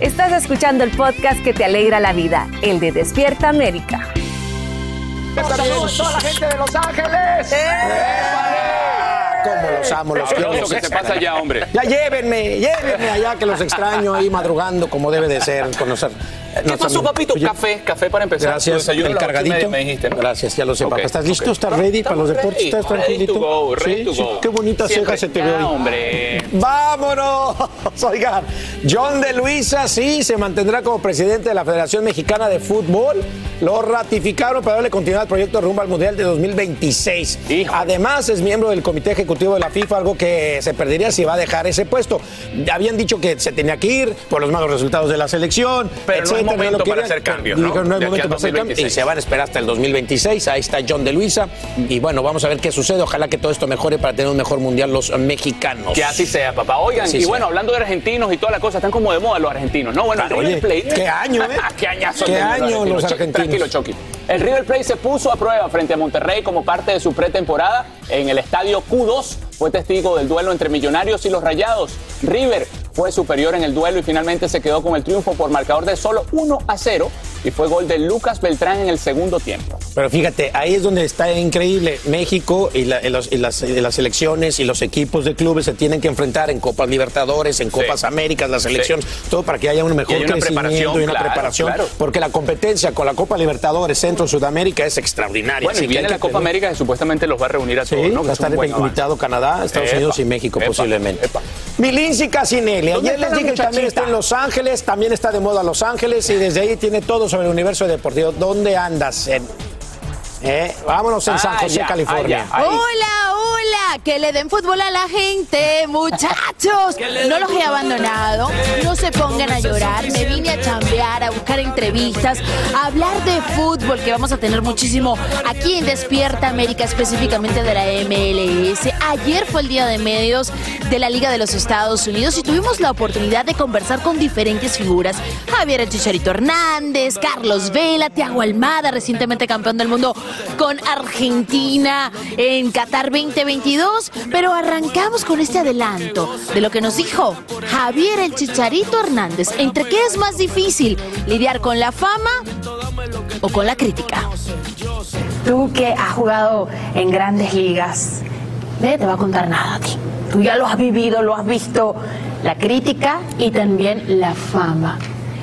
Estás escuchando el podcast que te alegra la vida, el de Despierta América.
Saludos a toda la gente de Los Ángeles. Como los amo, los quiero.
Lo que se pasa allá, hombre.
Ya llévenme, llévenme allá que los extraño ahí madrugando como debe de ser, conocer.
¿Qué pasó, papito? Café, café para empezar.
Gracias,
Desayuno
el cargadito.
media, Me dijiste, ¿no?
Gracias, ya lo sé,
Ok,
papá. ¿Estás listo? ¿Estás ready para los deportes?
ready,
¿Estás
ready
tranquilito?
to go, ready
Sí,
to
sí,
go.
Qué bonitas
Siempre.
cejas se te ve
Ah,
hoy.
hombre.
¡Vámonos! Oigan, John de Luisa sí se mantendrá como presidente de la Federación Mexicana de Fútbol. Lo ratificaron para darle continuidad al proyecto rumbo al Mundial de 2026. Además, es miembro del Comité Ejecutivo de la FIFA, algo que se perdería si va a dejar ese puesto. Habían dicho que se tenía que ir por los malos resultados de la selección.
Pero no
etcétera,
momento
lo
para hacer cambios, ¿no?
Dijeron, no
aquí
momento para hacer cambios. Y
2026.
se van a esperar hasta el 2026. Ahí está John de Luisa. Y bueno, vamos a ver qué sucede. Ojalá que todo esto mejore para tener un mejor mundial los mexicanos.
Que así sea, papá. Oigan,
Así
y
sea.
bueno, hablando de argentinos y toda la cosa, están como de moda los argentinos, ¿no? Bueno, el
Oye,
River Plate.
qué año, ¿eh?
qué añazo
Qué año los argentinos.
Tranquilo, Chucky. El River Plate se puso a prueba frente a Monterrey como parte de su pretemporada en el estadio Q2. Fue testigo del duelo entre Millonarios y los Rayados. River fue superior en el duelo y finalmente se quedó con el triunfo por marcador de solo 1 a 0 y fue gol de Lucas Beltrán en el segundo tiempo.
Pero fíjate, ahí es donde está increíble. México y, la- y los- y las, y las selecciones y los equipos de clubes se tienen que enfrentar en Copas Libertadores, en Copas Américas, las selecciones, todo para que haya un mejor
Y hay una
crecimiento
preparación,
y una
claro,
preparación.
claro.
Porque la competencia con la Copa Libertadores, Centro, Sudamérica es extraordinaria.
Bueno, y viene la Copa
tener-
América que supuestamente los va a reunir a
Sí,
todos, ¿no?
va a
es
estar
avance.
invitado Canadá, Estados
Epa,
Unidos y México
epa,
posiblemente.
epa.
Milinci Casinelli,
¿Dónde
ayer les dije que también está en Los Ángeles, también está de moda Los Ángeles y desde ahí tiene todo sobre el universo deportivo. ¿Dónde andas? En- eh, Vámonos en San
Ah,
José,
ya,
California.
ah, ya. Ahí.
Hola, hola, que le den fútbol a la gente, muchachos. No los he abandonado, no se pongan a llorar. Me vine a chambear, a buscar entrevistas, a hablar de fútbol, que vamos a tener muchísimo aquí en Despierta América, específicamente de la MLS. Ayer fue el día de medios de la Liga de los Estados Unidos y tuvimos la oportunidad de conversar con diferentes figuras. Javier El Chicharito Hernández, Carlos Vela, Tiago Almada, recientemente campeón del mundo con Argentina en Qatar 2022. Pero arrancamos con este adelanto de lo que nos dijo Javier El Chicharito Hernández. ¿Entre qué es más difícil? ¿Lidiar con la fama o con la crítica?
Tú que has jugado en grandes ligas, nadie te va a contar nada a ti. Tú ya lo has vivido, lo has visto, la crítica y también la fama.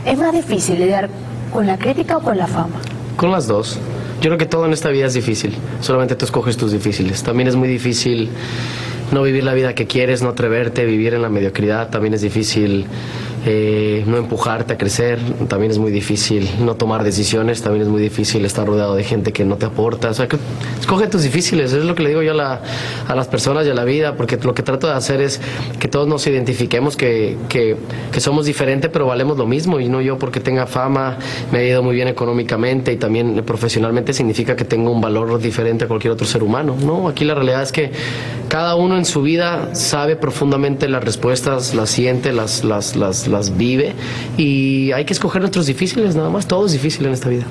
¿Es más difícil lidiar con la crítica o con la fama?
Con las dos. Yo creo que todo en esta vida es difícil. Solamente tú escoges tus difíciles. También es muy difícil no vivir la vida que quieres, no atreverte, vivir en la mediocridad. También es difícil eh, no empujarte a crecer. También es muy difícil no tomar decisiones. También es muy difícil estar rodeado de gente que no te aporta. O sea, que escoge tus difíciles. Es lo que le digo yo a, la- las personas y a la vida, porque lo que trato de hacer es que todos nos identifiquemos que, que, que somos diferentes, pero valemos lo mismo. Y no yo porque tenga fama, me ha ido muy bien económicamente y también profesionalmente significa que tengo un valor diferente a cualquier otro ser humano. No, aquí la realidad es que cada uno en su vida sabe profundamente las respuestas, las siente, las, las, las, las vive y hay que escoger nuestros difíciles nada más. Todo es difícil en esta vida.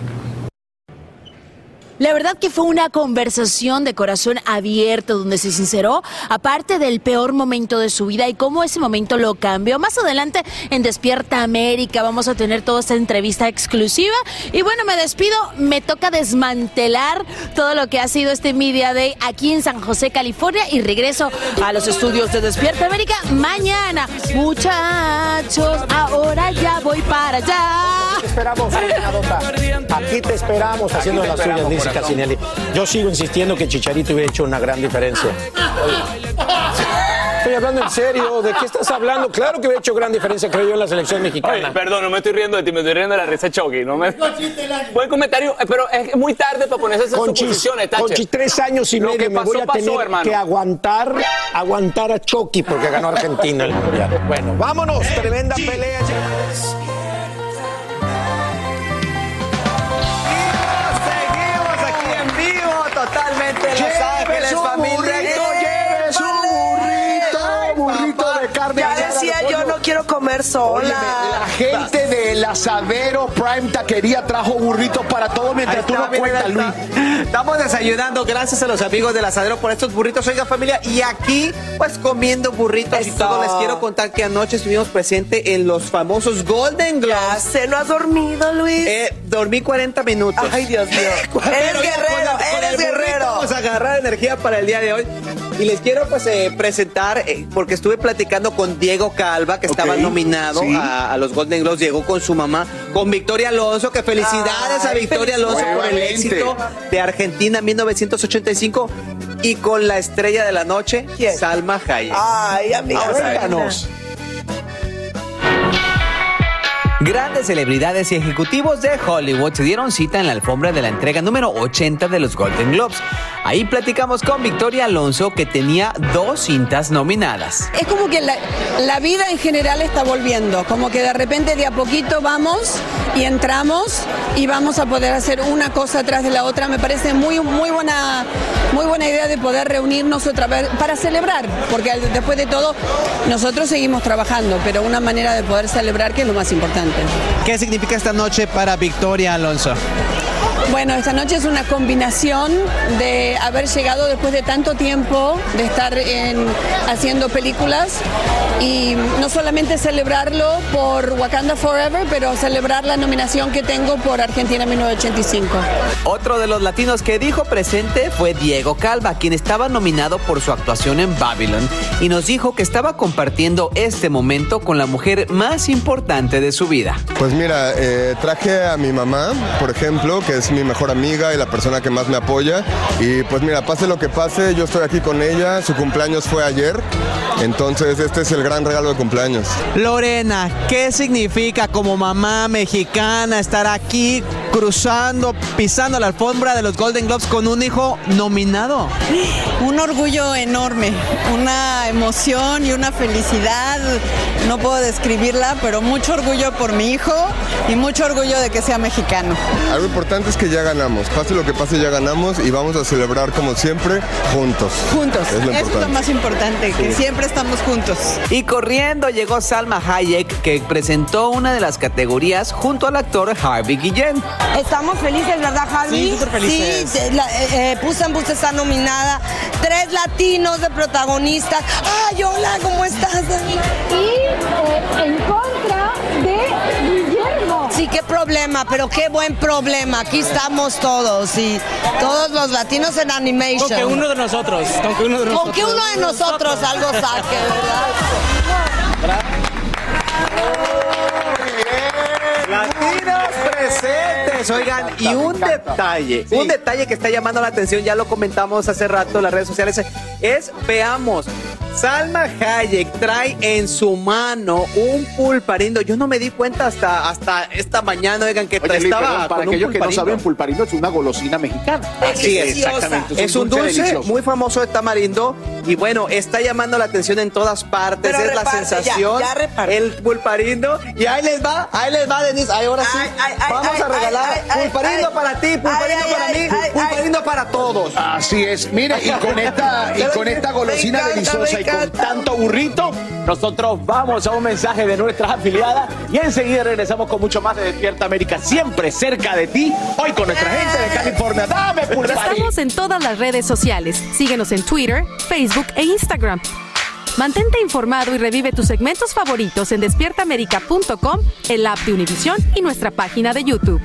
La verdad que fue una conversación de corazón abierto donde se sinceró, aparte del peor momento de su vida y cómo ese momento lo cambió. Más adelante en Despierta América vamos a tener toda esta entrevista exclusiva. Y bueno, me despido, me toca desmantelar todo lo que ha sido este Media Day aquí en San José, California y regreso a los estudios de Despierta América mañana. Muchachos, ahora ya voy para allá.
Te esperamos, Aquí te esperamos haciendo las suyas, Yo sigo insistiendo que Chicharito hubiera hecho una gran diferencia. Estoy hablando en serio. ¿De qué estás hablando? Claro que hubiera hecho gran diferencia, creo yo, en la selección mexicana.
Oye, perdón, no me estoy riendo de ti, me estoy riendo de la risa Chucky. No me... Buen comentario, eh, pero es muy tarde para ponerse esas
Conchis,
suposiciones, Tache.
Conchis, tres años y
Lo
medio
que
me voy a
pasó,
tener
hermano.
que aguantar, aguantar a Chucky porque ganó Argentina el mundial. Bueno, vámonos, tremenda pelea.
Totalmente Los Ángeles, familia. Quiero comer sola.
Óyeme, la gente del asadero Prime Taquería trajo burritos para todos mientras tú no cuentas, Luis.
Estamos desayunando, gracias a los amigos del asadero por estos burritos, oiga familia, y aquí pues comiendo burritos y todo, les quiero contar que anoche estuvimos presentes en los famosos Golden Globes.
sé, ¿no has dormido, Luis?
Eh, dormí 40 minutos.
Ay, Dios mío. Eres guerrero,
el-
eres
el
guerrero.
Vamos a agarrar energía para el día de hoy. Y les quiero pues eh, presentar, eh, porque estuve platicando con Diego Calva, que estaba nominado
sí.
a, a los Golden Globes, llegó con su mamá, con Victoria Alonso, que felicidades a Victoria Alonso por el éxito de Argentina en 1985 y con la estrella de la noche, Salma Hayek.
Ay, amiga,
Vamos Grandes celebridades y ejecutivos de Hollywood se dieron cita en la alfombra de la entrega número 80 de los Golden Globes. Ahí platicamos con Victoria Alonso, que tenía dos cintas nominadas.
Es como que la, la vida en general está volviendo, como que de repente de a poquito vamos y entramos y vamos a poder hacer una cosa tras de la otra. Me parece muy, muy, buena, muy buena idea de poder reunirnos otra vez para celebrar, porque después de todo nosotros seguimos trabajando, pero una manera de poder celebrar que es lo más importante.
¿Qué significa esta noche para Victoria Alonso?
Bueno, esta noche es una combinación de haber llegado después de tanto tiempo, de estar en- haciendo películas y no solamente celebrarlo por Wakanda Forever, pero celebrar la nominación que tengo por Argentina 1985.
Otro de los latinos que dijo presente fue Diego Calva, quien estaba nominado por su actuación en Babylon y nos dijo que estaba compartiendo este momento con la mujer más importante de su vida.
Pues mira, eh, traje a mi mamá, por ejemplo, que es mi mejor amiga y la persona que más me apoya. Y pues mira, pase lo que pase, yo estoy aquí con ella. Su cumpleaños fue ayer. Entonces este es el gran regalo de cumpleaños.
Lorena, ¿qué significa como mamá mexicana estar aquí cruzando, pisando la alfombra de los Golden Globes con un hijo nominado?
Un orgullo enorme, una emoción y una felicidad, no puedo describirla, pero mucho orgullo por mi hijo y mucho orgullo de que sea mexicano.
Algo importante es que ya ganamos. Pase lo que pase, ya ganamos y vamos a celebrar como siempre juntos.
Juntos,
Es lo
eso es lo más importante, que
Sí.
siempre estamos juntos.
Y corriendo llegó Salma Hayek, que presentó una de las categorías junto al actor Harvey Guillén.
Estamos felices, ¿verdad, Javi?
Sí, súper felices.
Sí, la, eh, eh, Puss está nominada. Tres latinos de protagonistas. ¡Ay, hola! ¿Cómo estás? Y en contra. Sí, qué problema, pero qué buen problema. Aquí estamos todos y todos los latinos en animation.
Con que uno de nosotros, con que uno de
Con que
nosotros.
uno de nosotros algo saque, ¿verdad?
Latinos presentes, oigan, y un detalle, un detalle que está llamando la atención, ya lo comentamos hace rato en las redes sociales, es, veamos, Salma Hayek trae en su mano un pulparindo. Yo no me di cuenta hasta, hasta esta mañana, oigan, que
Oye, Luis,
estaba
perdón, para
con un
aquellos que no saben, pulparindo es una golosina mexicana.
Así es,
exactamente.
Es un dulce
delicioso.
muy famoso de tamarindo y bueno, está llamando la atención en todas partes.
Pero
es la sensación.
ya, ya reparte.
el pulparindo. Y ahí les va, ahí les va, Denise. Ahí ahora sí.
Ay, ay, ay,
Vamos
ay,
a regalar pulparindo
ay,
para ti, pulparindo
ay,
para
ay,
mí,
ay,
pulparindo para todos.
Así es. Mire, y con esta, y con esta golosina deliciosa
con tanto burrito. Nosotros vamos a un mensaje de nuestras afiliadas y enseguida regresamos con mucho más de Despierta América, siempre cerca de ti. Hoy con nuestra gente de California. Dame pulparín.
Estamos en todas las redes sociales. Síguenos en Twitter, Facebook e Instagram. Mantente informado y revive tus segmentos favoritos en despiertaamerica.com, el app de Univision y nuestra página de YouTube.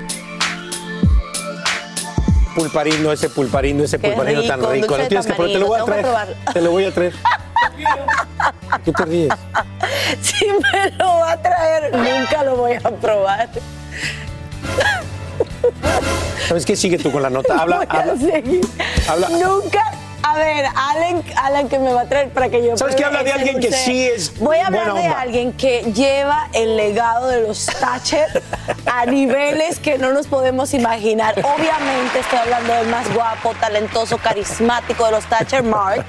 Pulparino, ese pulparino, ese pulparino tan
rico,
Lo tienes que probar, te lo voy a traer. Te lo voy a traer. ¿Qué te ríes?
Si me lo va a traer, nunca lo voy a probar.
¿Sabes qué? Sigue tú con la nota. Habla.
Nunca. A ver, Alan, Alan que me va a traer para que yo.
¿Sabes qué? Habla de
ese
alguien que sí es
Voy a hablar
buena
de
onda.
alguien que lleva el legado de los Thatcher a niveles que no nos podemos imaginar. Obviamente estoy hablando del más guapo, talentoso, carismático de los Thatcher, Mark.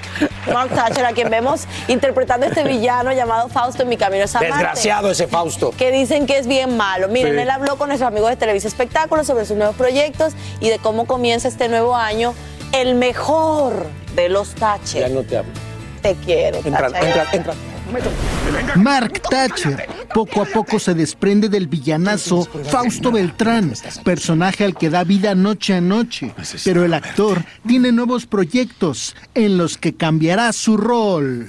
Mark Thatcher, a quien vemos interpretando este villano llamado Fausto en mi camino a Marte
Desgraciado ese Fausto.
que dicen que es bien malo. Miren,
Sí.
él habló con nuestros amigos de Televisa Espectáculos sobre sus nuevos proyectos y de cómo comienza este nuevo año el mejor de los Thatcher.
Ya no te hablo.
Te quiero,
Entra,
Thatcher.
entra, entra.
Mark Thatcher poco a poco se desprende del villanazo Fausto Beltrán, personaje al que da vida noche a noche, pero el actor tiene nuevos proyectos en los que cambiará su rol.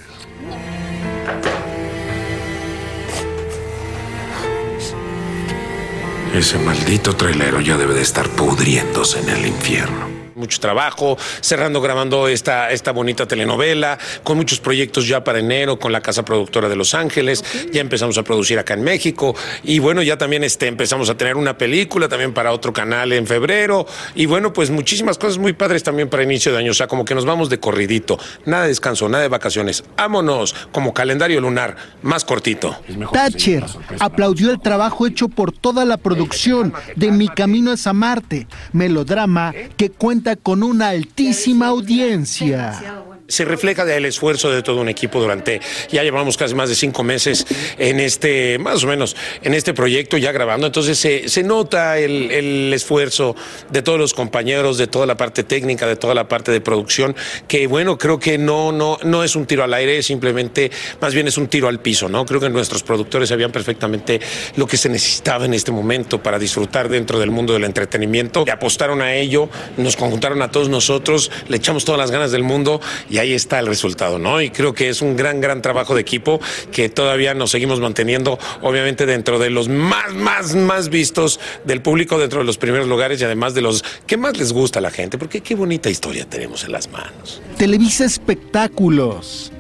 Ese maldito trailero ya debe de estar pudriéndose en el infierno.
Mucho trabajo, cerrando grabando esta, esta bonita telenovela, con muchos proyectos ya para enero, con la casa productora de Los Ángeles, ya empezamos a producir acá en México, y bueno, ya también este, empezamos a tener una película también para otro canal en febrero, y bueno, pues muchísimas cosas muy padres también para inicio de año, o sea, como que nos vamos de corridito, nada de descanso, nada de vacaciones, vámonos, como calendario lunar, más cortito.
Thatcher aplaudió el trabajo hecho por toda la producción de Mi Camino es a Marte, melodrama que cuenta con una altísima audiencia.
Se refleja del esfuerzo de todo un equipo durante, ya llevamos casi más de cinco meses en este, más o menos, en este proyecto ya grabando, entonces se, nota el, el esfuerzo de todos los compañeros, de toda la parte técnica, de toda la parte de producción, que bueno, creo que no, no, no es un tiro al aire, simplemente, más bien es un tiro al piso, ¿no? Creo que nuestros productores sabían perfectamente lo que se necesitaba en este momento para disfrutar dentro del mundo del entretenimiento, le apostaron a ello, nos conjuntaron a todos nosotros, le echamos todas las ganas del mundo ahí está el resultado, ¿no? Y creo que es un gran, gran trabajo de equipo que todavía nos seguimos manteniendo, obviamente dentro de los más, más, más vistos del público, dentro de los primeros lugares y además de los que más les gusta a la gente, porque qué bonita historia tenemos en las manos.
Televisa Espectáculos.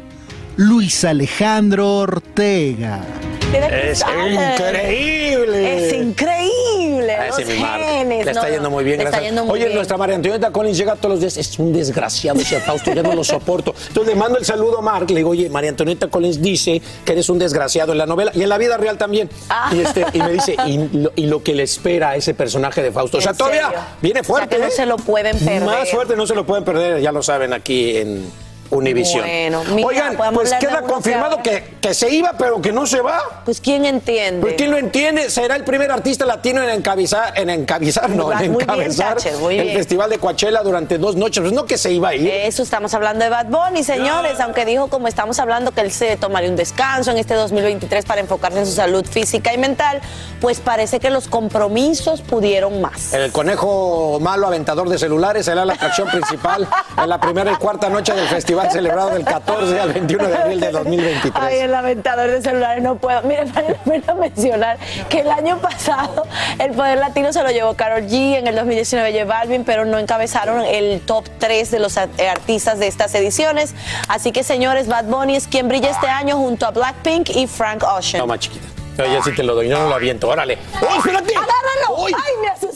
Luis Alejandro Ortega.
Es increíble.
Es increíble.
Ah,
los genes,
Le está
no,
yendo muy bien,
le está
gracias.
yendo muy
Oye,
bien.
nuestra María Antonieta Collins llega todos los días. Es un desgraciado ese Fausto, ya no lo soporto. Entonces le mando el saludo a Mark. Le digo, oye, María Antonieta Collins dice que eres un desgraciado en la novela y en la vida real también.
Ah.
Y, este, y me dice, y lo, y lo que le espera a ese personaje de Fausto. O sea,
¿En
todavía
serio?
viene
O sea,
fuerte.
que no
¿eh?
se lo pueden perder.
Más fuerte no se lo pueden perder, ya lo saben aquí en Univisión.
Bueno, mira,
Oigan, pues queda confirmado que, que se iba, pero que no se va.
Pues ¿quién entiende?
Pues quién lo entiende, será el primer artista latino en encabezar, en encabezar, no, en
bien,
encabezar
muy
el
bien.
Festival de Coachella durante dos noches. Pues no que se iba a ir.
Eso estamos hablando de Bad Bunny, señores, aunque dijo como estamos hablando que él se tomaría un descanso en este 2023 para enfocarse en su salud física y mental, pues parece que los compromisos pudieron más.
El conejo malo aventador de celulares será la atracción principal en la primera y cuarta noche del festival celebrado del 14 al 21 de abril de 2023.
Ay, el aventador de celulares no puedo. Miren, vale la pena mencionar que el año pasado el Poder Latino se lo llevó Karol G, en el 2019 J Balvin, pero no encabezaron el top 3 de los eh, artistas de estas ediciones. Así que, señores, Bad Bunny es quien brilla este año junto a Blackpink y Frank Ocean.
Toma, chiquita. Yo ya sí te lo doy, no, no lo aviento. Órale. ¡Oh, espérate!
¡Agárralo! ¡Ay, me asusté!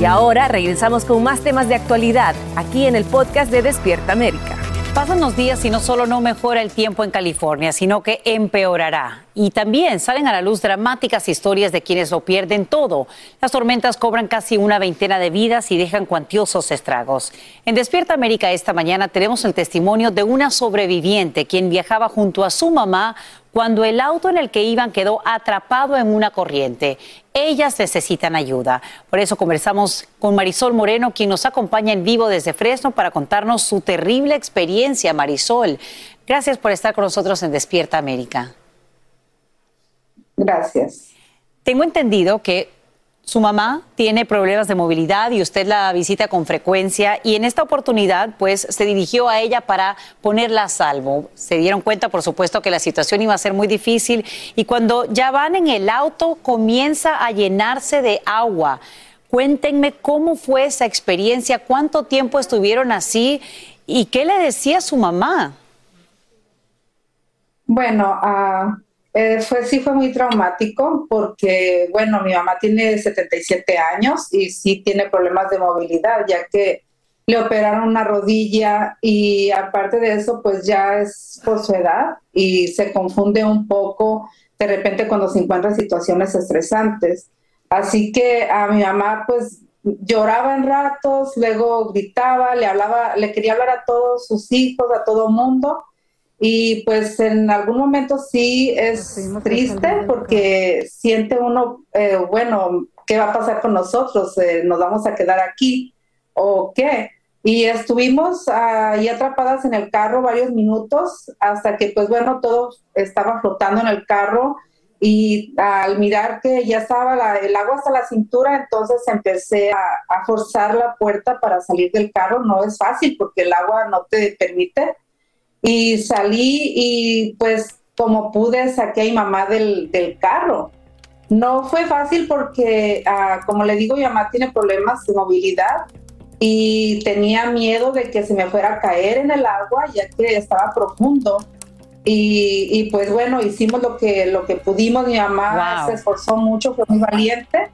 Y ahora regresamos con más temas de actualidad aquí en el podcast de Despierta América.
Pasan los días y no solo no mejora el tiempo en California, sino que empeorará. Y también salen a la luz dramáticas historias de quienes lo pierden todo. Las tormentas cobran casi una veintena de vidas y dejan cuantiosos estragos. En Despierta América esta mañana tenemos el testimonio de una sobreviviente quien viajaba junto a su mamá cuando el auto en el que iban quedó atrapado en una corriente. Ellas necesitan ayuda. Por eso conversamos con Marisol Moreno, quien nos acompaña en vivo desde Fresno para contarnos su terrible experiencia. Marisol, gracias por estar con nosotros en Despierta América.
Gracias.
Tengo entendido que su mamá tiene problemas de movilidad y usted la visita con frecuencia y en esta oportunidad pues se dirigió a ella para ponerla a salvo. Se dieron cuenta por supuesto que la situación iba a ser muy difícil y cuando ya van en el auto comienza a llenarse de agua. Cuéntenme cómo fue esa experiencia, cuánto tiempo estuvieron así y qué le decía su mamá.
Bueno, uh eh, fue, sí fue muy traumático porque, bueno, mi mamá tiene 77 años y sí tiene problemas de movilidad, ya que le operaron una rodilla y aparte de eso, pues ya es por su edad y se confunde un poco de repente cuando se encuentra en situaciones estresantes. Así que a mi mamá, pues lloraba en ratos, luego gritaba, le hablaba, le quería hablar a todos sus hijos, a todo mundo y pues en algún momento sí es triste porque siente uno, eh, bueno, ¿qué va a pasar con nosotros? Eh, ¿Nos vamos a quedar aquí o qué? Y estuvimos ahí atrapadas en el carro varios minutos hasta que pues bueno, todo estaba flotando en el carro y al mirar que ya estaba el agua hasta la cintura, entonces empecé a, a forzar la puerta para salir del carro. No es fácil porque el agua no te permite y salí y pues como pude saqué a mi mamá del, carro. No fue fácil porque, ah, como le digo, mi mamá tiene problemas de movilidad y tenía miedo de que se me fuera a caer en el agua ya que estaba profundo. Y, pues bueno, hicimos lo que, lo que pudimos. Mi mamá se esforzó mucho, fue muy valiente.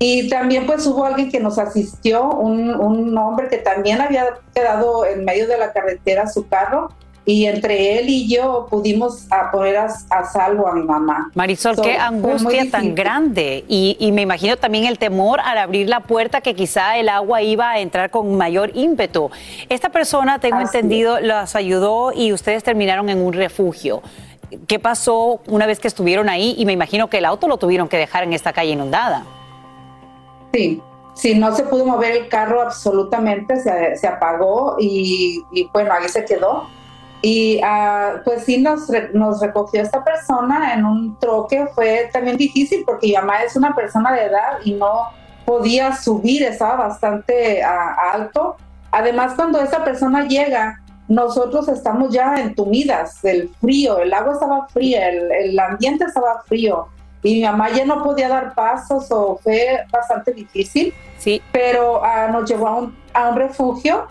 Y también pues hubo alguien que nos asistió, un, un hombre que también había quedado en medio de la carretera su carro y entre él y yo pudimos poner a, salvo a mi mamá.
Marisol, qué angustia tan grande y, y, me imagino también el temor al abrir la puerta que quizá el agua iba a entrar con mayor ímpetu. Esta persona, tengo entendido, las ayudó y ustedes terminaron en un refugio. ¿Qué pasó una vez que estuvieron ahí? Y me imagino que el auto lo tuvieron que dejar en esta calle inundada.
Sí, sí, no se pudo mover el carro absolutamente, se, se apagó y, y bueno, ahí se quedó y uh, pues sí nos, nos recogió esta persona en un troque, fue también difícil porque mi mamá es una persona de edad y no podía subir, estaba bastante uh, alto. Además, cuando esta persona llega, nosotros estamos ya entumidas del frío, el agua estaba fría, el, el ambiente estaba frío y mi mamá ya no podía dar pasos o fue bastante difícil.
Sí.
Pero uh, nos llevó a un, a un refugio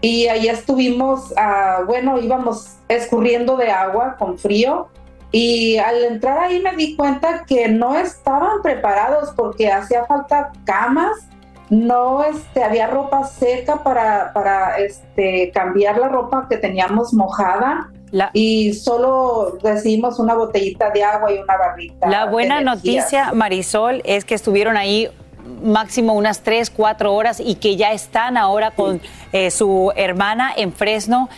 y ahí estuvimos, ah, bueno, íbamos escurriendo de agua con frío y al entrar ahí me di cuenta que no estaban preparados porque hacía falta camas, no este, había ropa seca para, para este, cambiar la ropa que teníamos mojada. y solo recibimos una botellita de agua y una barrita.
La buena noticia, Marisol, es que estuvieron ahí máximo unas tres, cuatro horas y que ya están ahora con eh, su hermana en Fresno.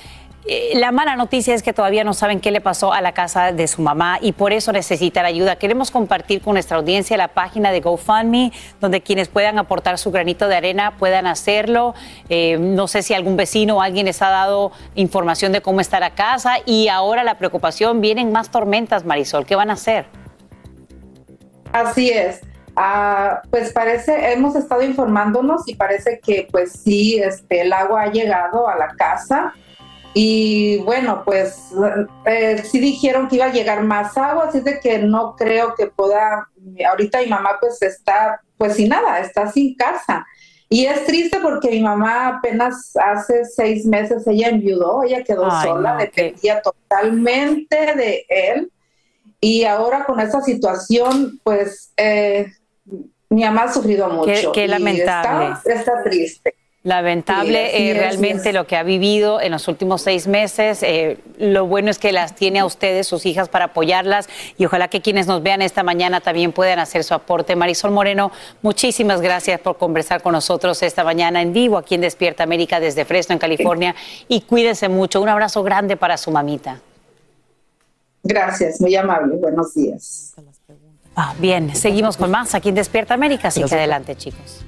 Eh, La mala noticia es que todavía no saben qué le pasó a la casa de su mamá y por eso necesitan ayuda. Queremos compartir con nuestra audiencia la página de GoFundMe, donde quienes puedan aportar su granito de arena puedan hacerlo. Eh, no sé si algún vecino o alguien les ha dado información de cómo está la casa y ahora la preocupación, vienen más tormentas, Marisol. ¿Qué van a hacer?
Así es. Ah, pues parece, hemos estado informándonos y parece que pues sí, este, el agua ha llegado a la casa y bueno, pues eh, sí dijeron que iba a llegar más agua, así de que no creo que pueda, ahorita mi mamá pues está pues sin nada, está sin casa. Y es triste porque mi mamá apenas hace seis meses ella enviudó, ella quedó
Ay,
sola,
no,
dependía totalmente de él. Y ahora con esta situación, pues eh, mi mamá ha sufrido mucho.
qué
y
lamentable.
Está, está triste.
Lamentable
Sí,
eh,
es,
realmente
es.
lo que ha vivido en los últimos seis meses. Eh, lo bueno es que las tiene a ustedes, sus hijas, para apoyarlas y ojalá que quienes nos vean esta mañana también puedan hacer su aporte. Marisol Moreno, muchísimas gracias por conversar con nosotros esta mañana en vivo aquí en Despierta América desde Fresno, en California. Y cuídense mucho. Un abrazo grande para su mamita.
Gracias, muy amable. Buenos días.
Ah, bien, seguimos con más aquí en Despierta América, así que adelante, chicos.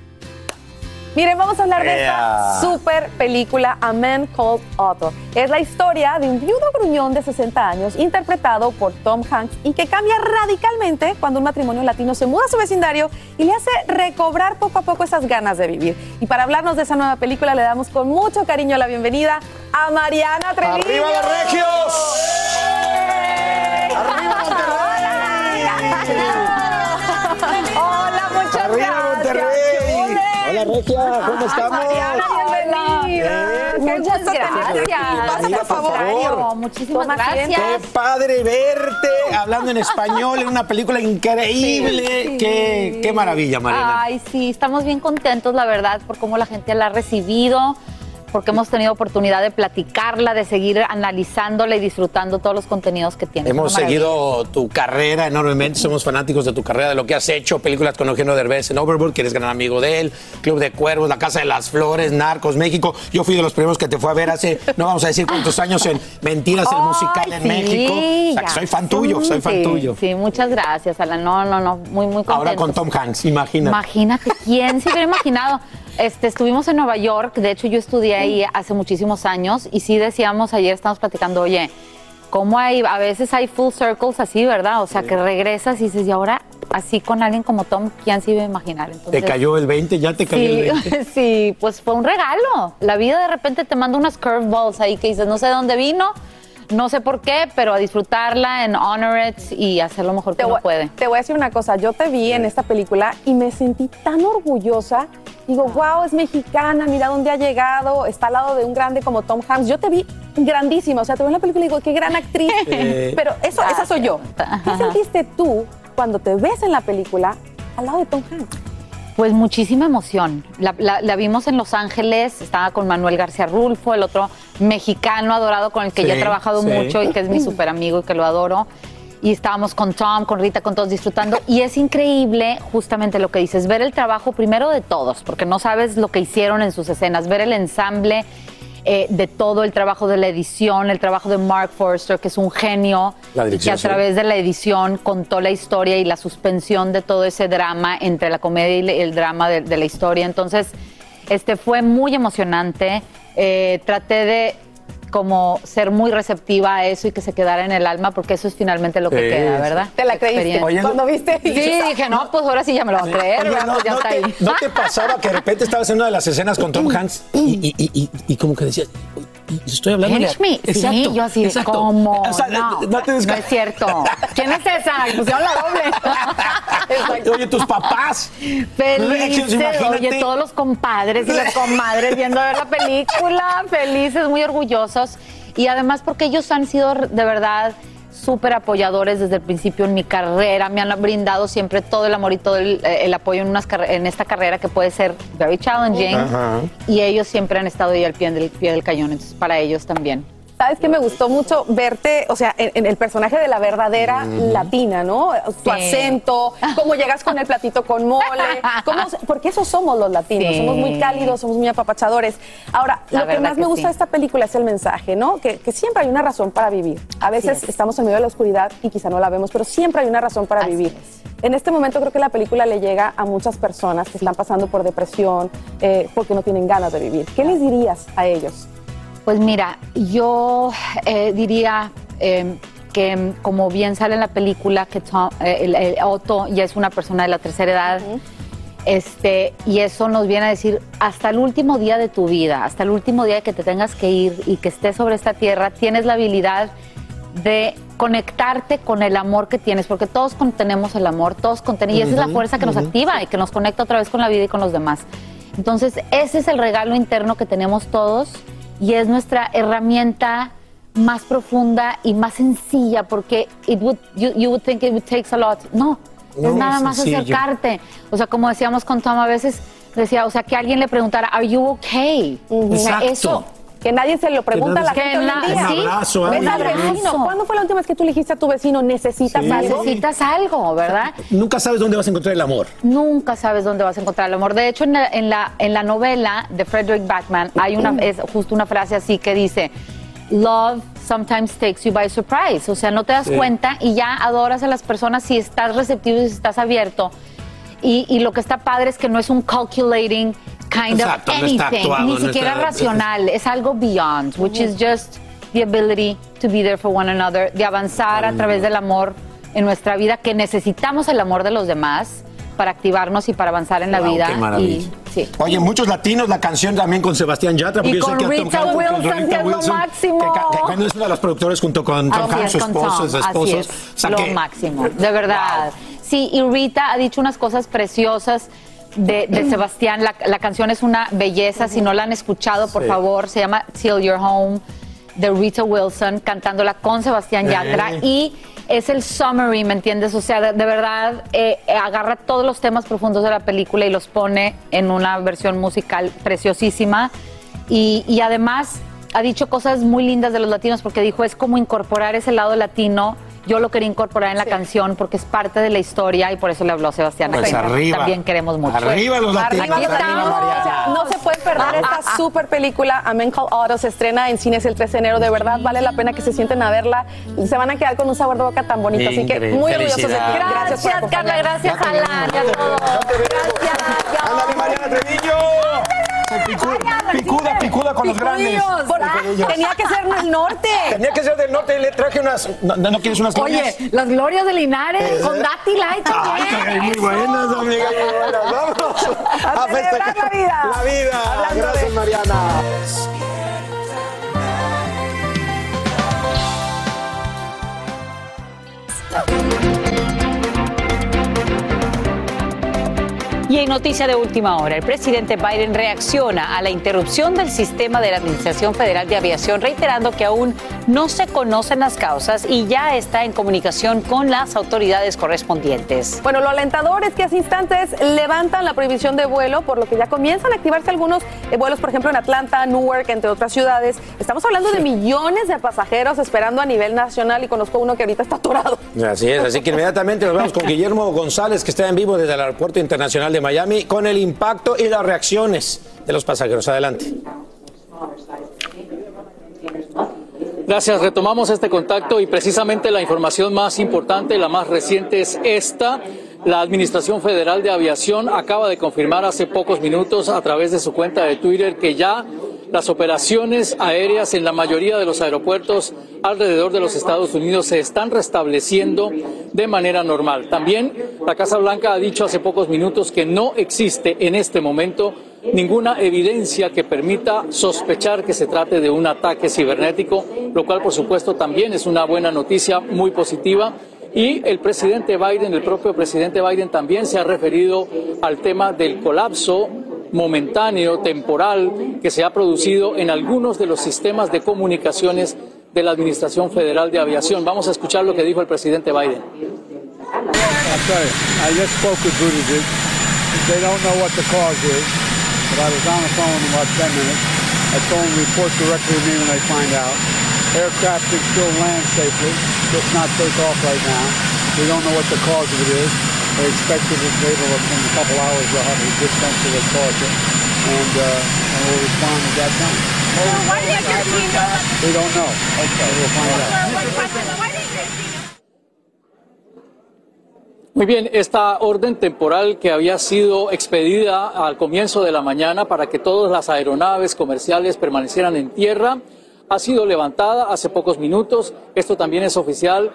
Miren, vamos a hablar de esta super película A Man Called Otto. Es la historia de un viudo gruñón de 60 años interpretado por Tom Hanks y que cambia radicalmente cuando un matrimonio latino se muda a su vecindario y le hace recobrar poco a poco esas ganas de vivir. Y para hablarnos de esa nueva película le damos con mucho cariño la bienvenida a Mariana Treviño.
¡Arriba los regios!
Hola, muchas
¡Arriba
gracias.
Monterrey! Hola Regia, ¿cómo estamos?
Mariana, bienvenida.
Eh,
Qué
muchas gracias.
Pasa, por favor. Muchísimas
Qué padre verte hablando en español en una película increíble.
Sí.
Qué, qué maravilla, Mariana.
Ay, sí, estamos bien contentos, la verdad, por cómo la gente la ha recibido, porque hemos tenido oportunidad de platicarla, de seguir analizándola y disfrutando todos los contenidos que tiene.
Hemos seguido tu carrera enormemente, somos fanáticos de tu carrera, de lo que has hecho, películas con Eugenio Derbez en Overboard, que eres gran amigo de él, Club de Cuervos, La Casa de las Flores, Narcos, México. Yo fui de los primeros que te fue a ver hace, no vamos a decir cuántos años, en Mentiras, el musical en
Sí,
México. O sea, que soy fan tuyo, soy fan
Sí,
tuyo.
Sí, muchas gracias, Alan. No, no, no, muy, muy contento.
Ahora con Tom Hanks, imagínate.
Imagínate, ¿quién se hubiera imaginado? Este, estuvimos en Nueva York, de hecho yo estudié ahí hace muchísimos años y sí decíamos, ayer estábamos platicando, oye, ¿cómo hay, a veces hay full circles así, ¿verdad? O sea, que regresas y dices, y ahora así con alguien como Tom, ¿quién se iba a imaginar?
¿Te
Entonces,
cayó el 20? ¿Ya te cayó el 20?
Sí, sí, pues fue un regalo. La vida de repente te manda unas curveballs ahí que dices, no sé de dónde vino, no sé por qué, pero a disfrutarla, en honor it y hacer lo mejor que uno puede.
te voy a decir una cosa, yo te vi en esta película y me sentí tan orgullosa. Digo, wow, es mexicana, mira dónde ha llegado, está al lado de un grande como Tom Hanks. Yo te vi grandísima, o sea, te vi en la película y digo, qué gran actriz.
Sí.
Pero eso, esa soy yo. ¿Qué sentiste tú cuando te ves en la película al lado de Tom Hanks?
Pues muchísima emoción. La, la- la vimos en Los Ángeles, estaba con Manuel García Rulfo, el otro mexicano adorado con el que
Sí,
yo he trabajado
sí.
mucho y que es mi súper amigo y que lo adoro. Y estábamos con Tom, con Rita, con todos disfrutando. Y es increíble justamente lo que dices, ver el trabajo primero de todos, porque no sabes lo que hicieron en sus escenas, ver el ensamble eh, de todo el trabajo de la edición, el trabajo de Mark Forster, que es un genio, y que a través de la edición contó la historia y la suspensión de todo ese drama entre la comedia y el drama de, de la historia. Entonces, este fue muy emocionante. Eh, traté de como ser muy receptiva a eso y que se quedara en el alma, porque eso es finalmente lo que
Sí,
queda. ¿verdad?
¿Te la creíste?
Oye,
Cuando viste.
Sí, dije, no, pues ahora sí ya me lo voy a creer,
no,
Pues ya
no
está
te,
ahí.
¿no te pasaba que de repente estabas en una de las escenas con Tom Hanks y, y- y- y- y como que decías, "Uy, estoy hablando
Catch me. Sí, yo así, de, ¿cómo?
O sea,
no,
no te
no es cierto. ¿Quién es esa? Pusieron la doble.
Oye, tus papás.
Felices, oye, todos los compadres y las comadres viendo ver la película, felices, muy orgullosos. Y además porque ellos han sido de verdad súper apoyadores desde el principio en mi carrera, me han brindado siempre todo el amor y todo el, eh, el apoyo en, unas en esta carrera que puede ser very challenging. Y ellos siempre han estado ahí al pie del, pie del cañón, entonces para ellos también.
Sabes que me gustó mucho verte, o sea, en, en el personaje de la verdadera latina, ¿no? Tu
Sí.
acento, cómo llegas con el platito con mole, cómo, porque eso somos los latinos,
Sí.
somos muy cálidos, somos muy apapachadores. Ahora,
La
lo que más me
que
gusta
sí.
de esta película es el mensaje, ¿no? Que, que siempre hay una razón para vivir. A veces estamos en medio de la oscuridad y quizá no la vemos, pero siempre hay una razón para vivir. En este momento creo que la película le llega a muchas personas que están pasando por depresión, eh, porque no tienen ganas de vivir. ¿Qué les dirías a ellos?
Pues mira, yo eh, diría eh, que como bien sale en la película, que Tom- eh, el- el Otto ya es una persona de la tercera edad, este, y eso nos viene a decir, hasta el último día de tu vida, hasta el último día que te tengas que ir y que estés sobre esta tierra, tienes la habilidad de conectarte con el amor que tienes, porque todos contenemos el amor, todos contenemos, y esa es la fuerza que nos activa y que nos conecta otra vez con la vida y con los demás. Entonces, ese es el regalo interno que tenemos todos y es nuestra herramienta más profunda y más sencilla, porque it would, you, you would think it would takes a lot. No,
No,
es nada más
sencillo.
acercarte. O sea, como decíamos con Tom, a veces decía, o sea, que alguien le preguntara, ¿Are you okay? O sea. Eso.
Que nadie se lo pregunta a la
Que
gente hoy en día.
sí.
Ves
Un
al vecino.
abrazo.
¿Cuándo fue la última vez que tú le dijiste a tu vecino, necesitas
Sí.
algo?
Necesitas algo, ¿verdad?
Nunca sabes dónde vas a encontrar el amor.
Nunca sabes dónde vas a encontrar el amor. De hecho, en la, en la, en la novela de Frederick Backman hay una, es justo una frase así que dice, Love sometimes takes you by surprise. O sea, no te das
Sí.
cuenta y ya adoras a las personas si estás receptivo y si estás abierto. Y, y lo que está padre es que no es un calculating kind
Exacto,
of
no está
anything,
actuado,
ni
no
siquiera
está-
racional, es algo beyond, which is just the ability to be there for one another, de avanzar a través del amor en nuestra vida, que necesitamos el amor de los demás para activarnos y para avanzar en la
Wow,
vida.
qué maravilla.
Y, sí.
Oye, muchos latinos, la canción también con Sebastián Yatra. porque
Y
yo sé
con
que a Tom
Rita
con
Wilson,
Rita
que es lo
Wilson,
máximo.
Que, que cuando es una de las productores junto con Tom Hanks, su
con
esposo,
Tom,
su esposo.
es,
O sea
lo
que-
máximo, de verdad. Sí, y Rita ha dicho unas cosas preciosas de, de Sebastián. La, la canción es una belleza. Si no la han escuchado, por
Sí.
favor, se llama Till You're Home de Rita Wilson, cantándola con Sebastián
Eh.
Yatra. Y es el summary, ¿me entiendes? O sea, de, de verdad, eh, eh, agarra todos los temas profundos de la película y los pone en una versión musical preciosísima. Y, y además ha dicho cosas muy lindas de los latinos porque dijo, es como incorporar ese lado latino. Yo lo quería incorporar en la canción porque es parte de la historia y por eso le habló a Sebastián.
Pues arriba.
También queremos mucho.
Arriba los latinos,
Arriba los
arriba,
latinos.
Mariana.
O sea, no se puede perder esta super película. A Men Called Otto se estrena en cines el 3 de enero. De verdad vale la pena que se sienten a verla. Y se van a quedar con un sabor de boca tan bonito. Así que muy orgullosos de ti.
Felicidades.
Gracias,
Gracias, Carla. Gracias, Alan. y a todos.
¡Ándale, Mariana Treviño! Picuda, picuda, picuda con los grandes. Picudillos.
tenía que ser del norte.
Tenía que ser del norte y le traje unas. ¿No, no quieres unas glorias?
Oye, las glorias de Linares con Dati Light
Ay,
también.
muy buenas, amiga, muy buenas. Vámonos a, festejar
la vida.
La vida.
Hablando
Gracias,
de-
Mariana.
Y en noticia de última hora, el presidente Biden reacciona a la interrupción del sistema de la Administración Federal de Aviación, reiterando que aún no se conocen las causas y ya está en comunicación con las autoridades correspondientes.
Bueno, lo alentador es que hace instantes levantan la prohibición de vuelo, por lo que ya comienzan a activarse algunos eh, vuelos, por ejemplo, en Atlanta, Newark, entre otras ciudades. Estamos hablando de millones de pasajeros esperando a nivel nacional y conozco uno que ahorita está atorado.
Así es, así que inmediatamente nos vemos con Guillermo González, que está en vivo desde el Aeropuerto Internacional de Miami, con el impacto y las reacciones de los pasajeros. Adelante.
Gracias, retomamos este contacto y precisamente la información más importante, la más reciente es esta. La Administración Federal de Aviación acaba de confirmar hace pocos minutos a través de su cuenta de Twitter que ya las operaciones aéreas en la mayoría de los aeropuertos alrededor de los Estados Unidos se están restableciendo de manera normal. También la Casa Blanca ha dicho hace pocos minutos que no existe en este momento ninguna evidencia que permita sospechar que se trate de un ataque cibernético, lo cual por supuesto también es una buena noticia muy positiva. Y el presidente Biden, el propio presidente Biden también se ha referido al tema del colapso momentáneo, temporal, que se ha producido en algunos de los sistemas de comunicaciones de la Administración Federal de Aviación. Vamos a escuchar lo que dijo el presidente Biden.
I'll tell you, I just spoke with Buttigieg. They don't know what the cause is, but I was on the phone in about 10 minutes. I told them to report directly to me when they find out. Aircraft can still land safely, just not take off right now. We don't know what the cause of it is. They expect it to be able to, in a couple hours, they'll have a good sense of the cause and, uh, and we'll respond at that time. We don't know. Okay. We'll find out.
Muy bien, esta orden temporal que había sido expedida al comienzo de la mañana para que todas las aeronaves comerciales permanecieran en tierra ha sido levantada hace pocos minutos. Esto también es oficial,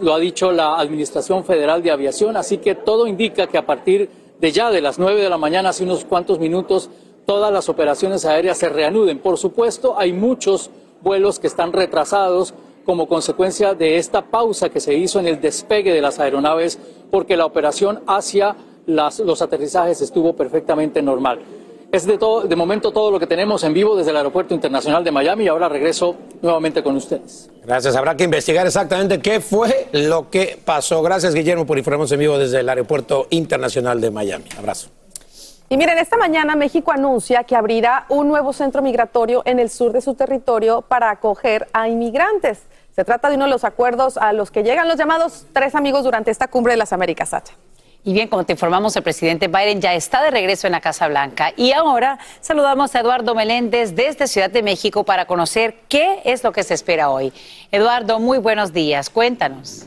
lo ha dicho la Administración Federal de Aviación, así que todo indica que a partir de ya de las 9 de la mañana, hace unos cuantos minutos, todas las operaciones aéreas se reanuden. Por supuesto, hay muchos vuelos que están retrasados como consecuencia de esta pausa que se hizo en el despegue de las aeronaves porque la operación hacia los aterrizajes estuvo perfectamente normal. Es de, todo, de momento todo lo que tenemos en vivo desde el Aeropuerto Internacional de Miami y ahora regreso nuevamente con ustedes.
Gracias. Habrá que investigar exactamente qué fue lo que pasó. Gracias, Guillermo, por informarnos en vivo desde el Aeropuerto Internacional de Miami. Abrazo.
Y miren, esta mañana México anuncia que abrirá un nuevo centro migratorio en el sur de su territorio para acoger a inmigrantes. Se trata de uno de los acuerdos a los que llegan los llamados tres amigos durante esta cumbre de las Américas, Sacha.
Y bien, como te informamos, el presidente Biden ya está de regreso en la Casa Blanca. Y ahora saludamos a Eduardo Meléndez desde Ciudad de México para conocer qué es lo que se espera hoy. Eduardo, muy buenos días. Cuéntanos.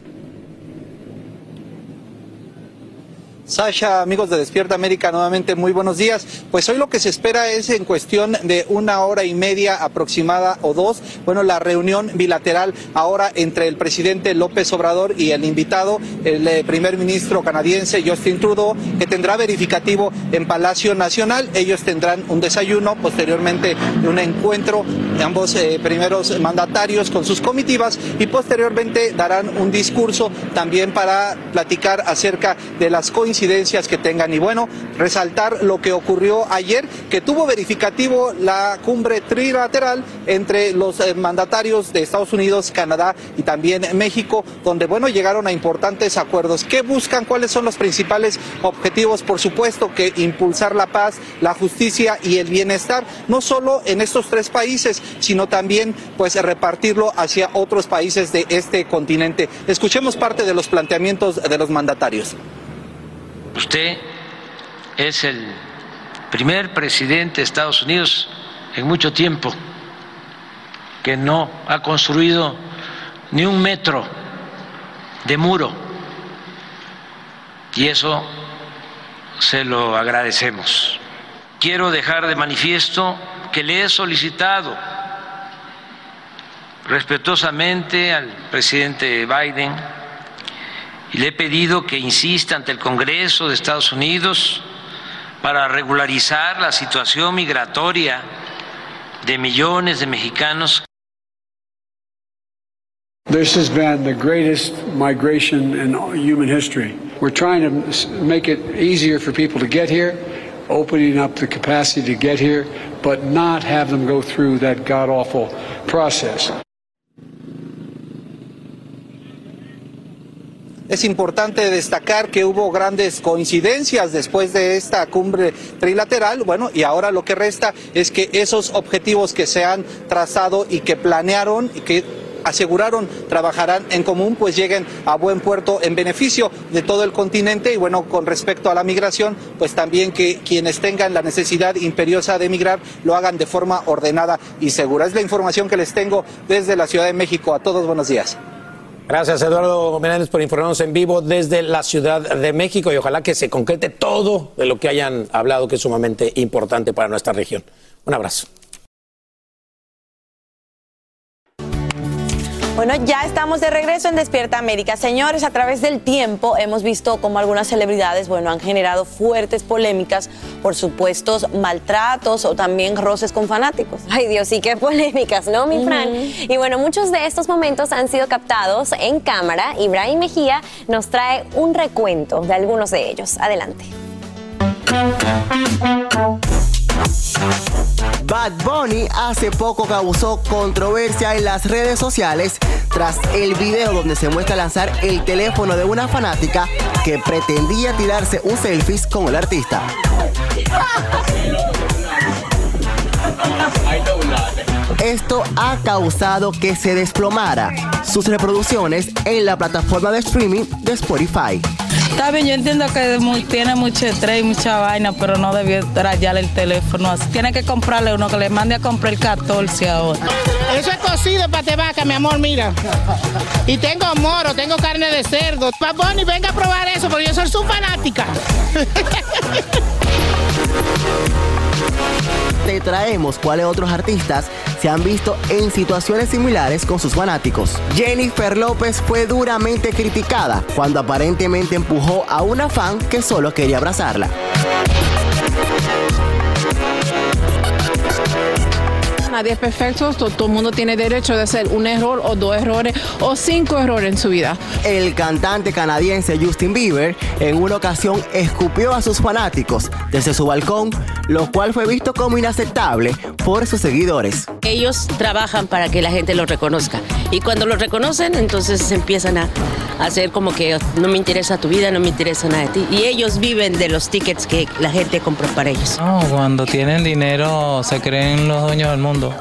Sasha, amigos de Despierta América, nuevamente muy buenos días. Pues hoy lo que se espera es en cuestión de una hora y media aproximada o dos, bueno, la reunión bilateral ahora entre el presidente López Obrador y el invitado, el eh, primer ministro canadiense Justin Trudeau, que tendrá verificativo en Palacio Nacional. Ellos tendrán un desayuno, posteriormente un encuentro, ambos eh, primeros mandatarios con sus comitivas y posteriormente darán un discurso también para platicar acerca de las coincidencias que tengan. Y bueno, resaltar lo que ocurrió ayer, que tuvo verificativo la cumbre trilateral entre los eh, mandatarios de Estados Unidos, Canadá y también México, donde bueno, llegaron a importantes acuerdos. ¿Qué buscan? ¿Cuáles son los principales objetivos? Por supuesto que impulsar la paz, la justicia y el bienestar, no solo en estos tres países, sino también pues repartirlo hacia otros países de este continente. Escuchemos parte de los planteamientos de los mandatarios.
Usted es el primer presidente de Estados Unidos en mucho tiempo que no ha construido ni un metro de muro y eso se lo agradecemos. Quiero dejar de manifiesto que le he solicitado respetuosamente al presidente Biden y le he pedido que insista ante el Congreso de Estados Unidos para regularizar la situación migratoria de millones de mexicanos.
This has been the greatest migration in human history. We're trying to make it easier for people to get here, opening up the capacity to get here, but not have them go through that god awful process.
Es importante destacar que hubo grandes coincidencias después de esta cumbre trilateral. Bueno, y ahora lo que resta es que esos objetivos que se han trazado y que planearon y que aseguraron trabajarán en común, pues lleguen a buen puerto en beneficio de todo el continente. Y bueno, con respecto a la migración, pues también que quienes tengan la necesidad imperiosa de emigrar lo hagan de forma ordenada y segura. Es la información que les tengo desde la Ciudad de México. A todos, buenos días.
Gracias, Eduardo Menéndez, por informarnos en vivo desde la Ciudad de México y ojalá que se concrete todo de lo que hayan hablado, que es sumamente importante para nuestra región. Un abrazo.
Bueno, ya estamos de regreso en Despierta América. Señores, a través del tiempo hemos visto cómo algunas celebridades, bueno, han generado fuertes polémicas por supuestos maltratos o también roces con fanáticos.
Ay Dios, sí, qué polémicas, ¿no, mi Fran? Y bueno, muchos de estos momentos han sido captados en cámara y Brian Mejía nos trae un recuento de algunos de ellos. Adelante.
Bad Bunny hace poco causó controversia en las redes sociales tras el video donde se muestra lanzar el teléfono de una fanática que pretendía tirarse un selfie con el artista. Esto ha causado que se desplomara sus reproducciones en la plataforma de streaming de Spotify.
Está bien, yo entiendo que tiene mucho estrés y mucha vaina, pero no debió rayarle el teléfono. Tiene que comprarle uno que le mande a comprar el 14 ahora.
Eso es cocido de vaca, mi amor, mira. Y tengo moro, tengo carne de cerdo. Paponi, venga a probar eso, porque yo soy su fanática.
Traemos cuáles otros artistas se han visto en situaciones similares con sus fanáticos. Jennifer López fue duramente criticada cuando aparentemente empujó a una fan que solo quería abrazarla.
Nadie es perfecto, to- todo el mundo tiene derecho de hacer un error o dos errores o cinco errores en su vida.
El cantante canadiense Justin Bieber en una ocasión escupió a sus fanáticos desde su balcón, lo cual fue visto como inaceptable por sus seguidores.
Ellos trabajan para que la gente los reconozca. Y cuando los reconocen, entonces se empiezan a hacer como que no me interesa tu vida, no me interesa nada de ti. Y ellos viven de los tickets que la gente compró para ellos.
No, cuando tienen dinero se creen los dueños del mundo.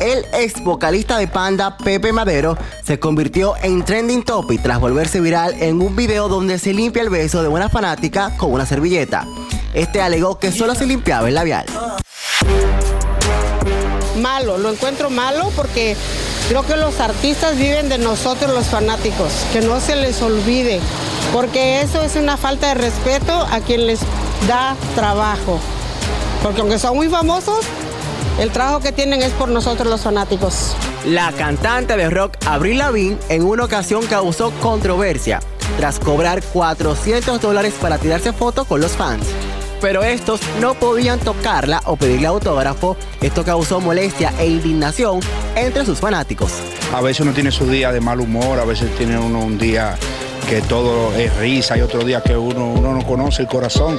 El ex vocalista de Panda, Pepe Madero, se convirtió en trending topic tras volverse viral en un video donde se limpia el beso de una fanática con una servilleta. Este alegó que solo se limpiaba el labial.
Malo, lo encuentro malo porque creo que los artistas viven de nosotros los fanáticos, que no se les olvide, porque eso es una falta de respeto a quien les da trabajo. Porque aunque son muy famosos, el trabajo que tienen es por nosotros los fanáticos.
La cantante de rock Avril Lavigne en una ocasión causó controversia tras cobrar 400 dólares para tirarse fotos con los fans. Pero estos no podían tocarla o pedirle autógrafo. Esto causó molestia e indignación entre sus fanáticos.
A veces uno tiene su día de mal humor, a veces tiene uno un día que todo es risa y otro día que uno, uno no conoce el corazón.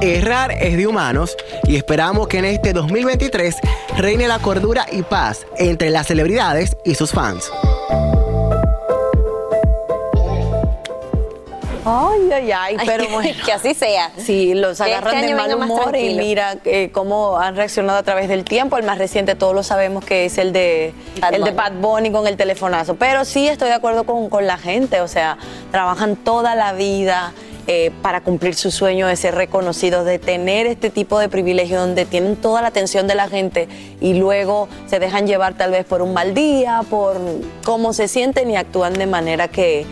Errar es de humanos y esperamos que en este 2023 reine la cordura y paz entre las celebridades y sus fans.
Ay, ay, ay, pero bueno.
que así sea.
Sí, los
Que
agarran
este
de mal humor y mira eh, cómo han reaccionado a través del tiempo. El más reciente, todos lo sabemos que es el de
Bad
el de
Bunny.
Bad Bunny con el telefonazo. Pero sí estoy de acuerdo con, con la gente, o sea, trabajan toda la vida. eh, para cumplir su sueño de ser reconocidos, de tener este tipo de privilegio donde tienen toda la atención de la gente y luego se dejan llevar tal vez por un mal día, por cómo se sienten y actúan de manera que,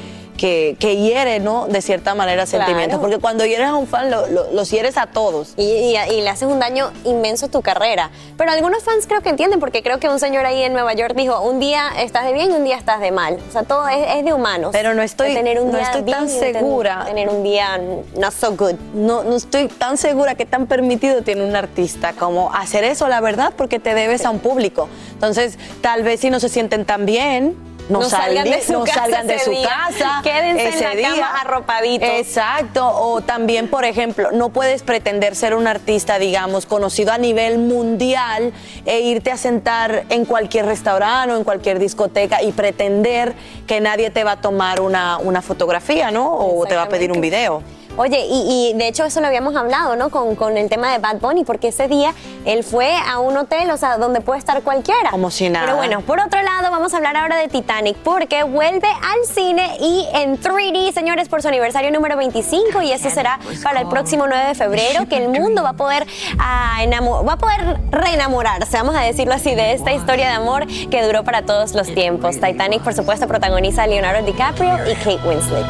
que, que hiere, ¿no? De cierta manera
Claro.
sentimientos. Porque cuando hieres a un fan, lo- lo- los hieres a todos.
Y, y- y le haces un daño inmenso a tu carrera. Pero algunos fans creo que entienden, porque creo que un señor ahí en Nueva York dijo, un día estás de bien y un día estás de mal. O sea, todo es, es de humanos.
Pero no estoy-
tener un
no
día
estoy tan segura.
Tener un día not so good.
No, no estoy tan segura que tan permitido tiene un artista como hacer eso, la verdad, porque te debes a un público. Entonces, tal vez si no se sienten tan bien, no,
No salgan de su
no
casa
salgan de
ese
su
día.
casa.
Quédense en
ese
la cama
día.
arropaditos.
Exacto. O también, por ejemplo, no puedes pretender ser un artista, digamos, conocido a nivel mundial e irte a sentar en cualquier restaurante o en cualquier discoteca y pretender que nadie te va a tomar una, una fotografía, ¿no? O te va a pedir un video.
Oye, y, y de hecho eso lo habíamos hablado, ¿no? Con, con el tema de Bad Bunny, porque ese día él fue a un hotel, o sea, donde puede estar cualquiera.
Como si nada.
Pero bueno, por otro lado, vamos a hablar ahora de Titanic, porque vuelve al cine y en 3D, señores, por su aniversario número 25, y eso será para el próximo 9 de febrero, que el mundo va a poder, ah, enamo- va a poder reenamorarse, vamos a decirlo así, de esta historia de amor que duró para todos los tiempos. Titanic, por supuesto, protagoniza a Leonardo DiCaprio y Kate Winslet.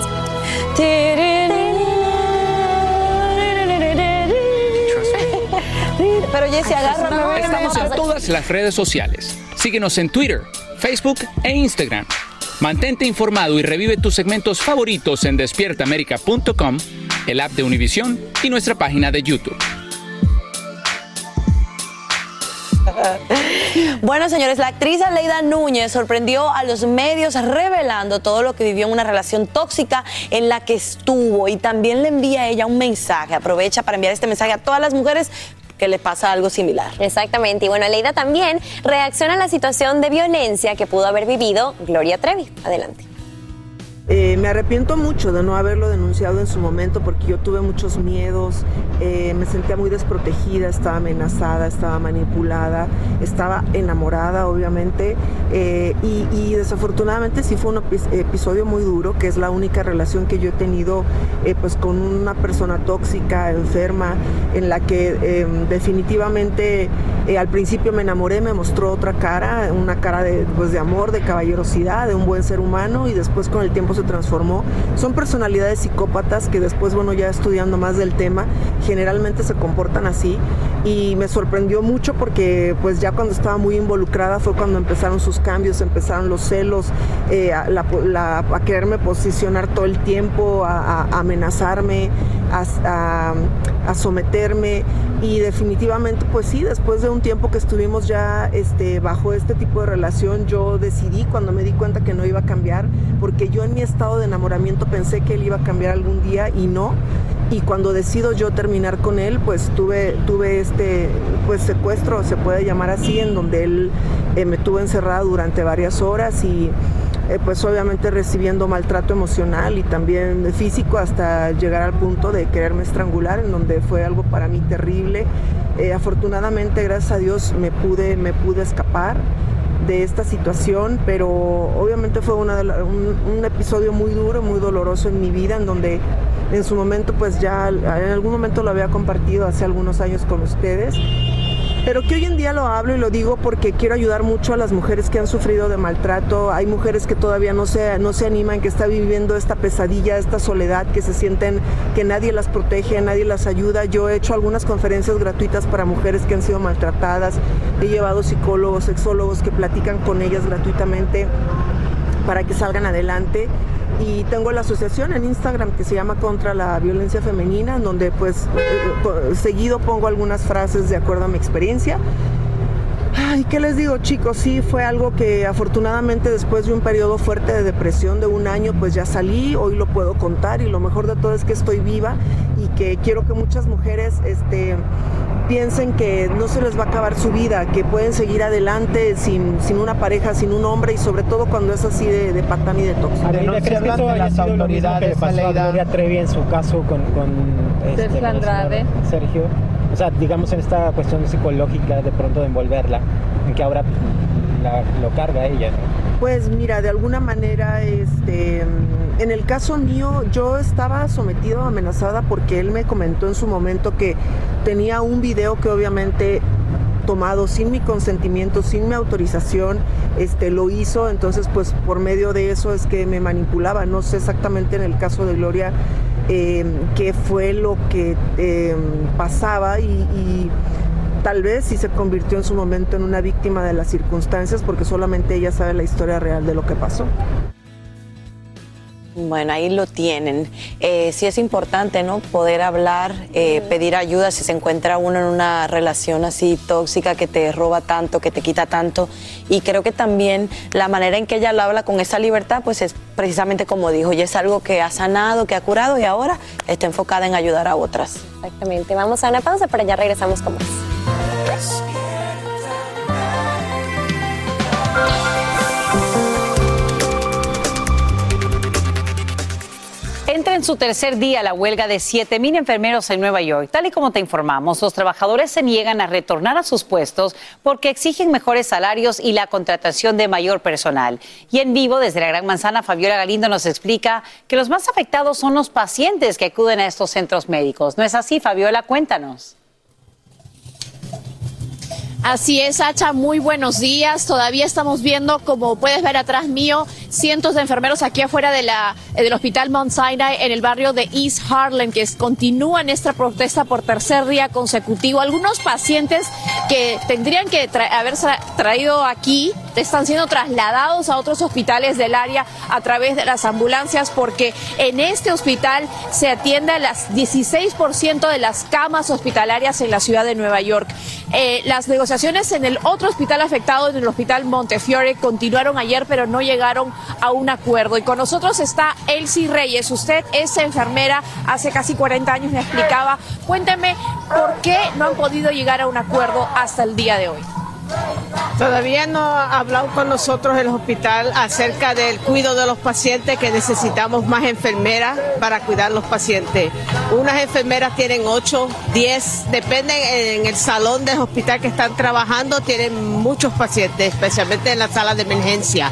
Pero Jessy, agárrame.
Estamos en todas las redes sociales. Síguenos en Twitter, Facebook e Instagram. Mantente informado y revive tus segmentos favoritos en despiertaamerica.com, el app de Univision y nuestra página de YouTube.
Bueno, señores, la actriz Aleida Núñez sorprendió a los medios revelando todo lo que vivió en una relación tóxica en la que estuvo y también le envía a ella un mensaje. Aprovecha para enviar este mensaje a todas las mujeres que le pasa algo similar.
Exactamente. Y bueno, Leida también reacciona a la situación de violencia que pudo haber vivido Gloria Trevi. Adelante.
Eh, me arrepiento mucho de no haberlo denunciado en su momento porque yo tuve muchos miedos, eh, me sentía muy desprotegida, estaba amenazada, estaba manipulada, estaba enamorada obviamente eh, y, desafortunadamente sí fue un episodio muy duro, que es la única relación que yo he tenido pues con una persona tóxica, enferma, en la que em, definitivamente al principio me enamoré, me mostró otra cara, una cara de, pues, de amor, de caballerosidad, de un buen ser humano y después con el tiempo se transformó. Son personalidades psicópatas que después, bueno, ya estudiando más del tema, generalmente se comportan así y me sorprendió mucho porque pues ya cuando estaba muy involucrada fue cuando empezaron sus cambios, empezaron los celos, eh, a, quererme posicionar todo el tiempo, a, amenazarme, a, someterme y definitivamente pues sí, después de un tiempo que estuvimos ya este, bajo este tipo de relación, yo decidí cuando me di cuenta que no iba a cambiar, porque yo en mi estado de enamoramiento pensé que él iba a cambiar algún día y no. Y cuando decido yo terminar con él, pues tuve, tuve este pues secuestro, se puede llamar así, en donde él eh, me tuvo encerrada durante varias horas y eh, pues obviamente recibiendo maltrato emocional y también físico hasta llegar al punto de quererme estrangular, en donde fue algo para mí terrible. Eh, afortunadamente, gracias a Dios, me pude, me pude escapar de esta situación, pero obviamente fue un, episodio muy duro, muy doloroso en mi vida, en donde en su momento pues ya en algún momento lo había compartido hace algunos años con ustedes pero que hoy en día lo hablo y lo digo porque quiero ayudar mucho a las mujeres que han sufrido de maltrato. Hay mujeres que todavía no se, no se animan, que están viviendo esta pesadilla, esta soledad, que se sienten que nadie las protege, nadie las ayuda. Yo he hecho algunas conferencias gratuitas para mujeres que han sido maltratadas. He llevado psicólogos, sexólogos que platican con ellas gratuitamente para que salgan adelante y tengo la asociación en Instagram que se llama Contra la Violencia Femenina, en donde pues eh, seguido pongo algunas frases de acuerdo a mi experiencia. Ay, ¿qué les digo chicos? Sí, fue algo que afortunadamente después de un periodo fuerte de depresión de un año, pues ya salí, hoy lo puedo contar y lo mejor de todo es que estoy viva y que quiero que muchas mujeres este, piensen que no se les va a acabar su vida, que pueden seguir adelante sin, sin una pareja, sin un hombre y sobre todo cuando es así de, de patán y de tóxico.
¿Crees que eso las autoridades que le pasó a Gloria Trevi en su caso con, con este,
Sergio Andrade?
Sergio. O sea, digamos en esta cuestión psicológica de pronto de envolverla, en que ahora la, lo carga ella, ¿no?
Pues mira, de alguna manera, este, en el caso mío, yo estaba sometido, amenazada porque él me comentó en su momento que tenía un video que obviamente tomado sin mi consentimiento, sin mi autorización, este, lo hizo, entonces pues por medio de eso es que me manipulaba, no sé exactamente en el caso de Gloria eh, qué fue lo que eh, pasaba y tal vez sí se convirtió en su momento en una víctima de las circunstancias porque solamente ella sabe la historia real de lo que pasó.
Bueno, ahí lo tienen. Eh, sí es importante, ¿no? Poder hablar, eh, pedir ayuda si se encuentra uno en una relación así tóxica que te roba tanto, que te quita tanto. Y creo que también la manera en que ella lo habla con esa libertad, pues es precisamente como dijo, y es algo que ha sanado, que ha curado y ahora está enfocada en ayudar a otras.
Exactamente. Vamos a una pausa, pero ya regresamos con más.
En su tercer día la huelga de 7.000 enfermeros en Nueva York. Tal y como te informamos, los trabajadores se niegan a retornar a sus puestos porque exigen mejores salarios y la contratación de mayor personal. Y en vivo, desde la Gran Manzana, Fabiola Galindo nos explica que los más afectados son los pacientes que acuden a estos centros médicos. ¿No es así, Fabiola? Cuéntanos.
Así es, Hacha, muy buenos días. Todavía estamos viendo, como puedes ver atrás mío, cientos de enfermeros aquí afuera de la, del Hospital Mount Sinai en el barrio de East Harlem, que continúan esta protesta por tercer día consecutivo. Algunos pacientes que tendrían que haberse traído aquí están siendo trasladados a otros hospitales del área a través de las ambulancias porque en este hospital se atiende a las 16% de las camas hospitalarias en la ciudad de Nueva York. Eh, las negociaciones en el otro hospital afectado, en el hospital Montefiore, continuaron ayer, pero no llegaron a un acuerdo. Y con nosotros está Elsie Reyes. Usted es enfermera, hace casi 40 años me explicaba. Cuénteme por qué no han podido llegar a un acuerdo hasta el día de hoy.
Todavía no ha hablado con nosotros el hospital acerca del cuidado de los pacientes, que necesitamos más enfermeras para cuidar los pacientes. Unas enfermeras tienen 8, 10, dependen en el salón del hospital que están trabajando, tienen muchos pacientes, especialmente en la sala de emergencia.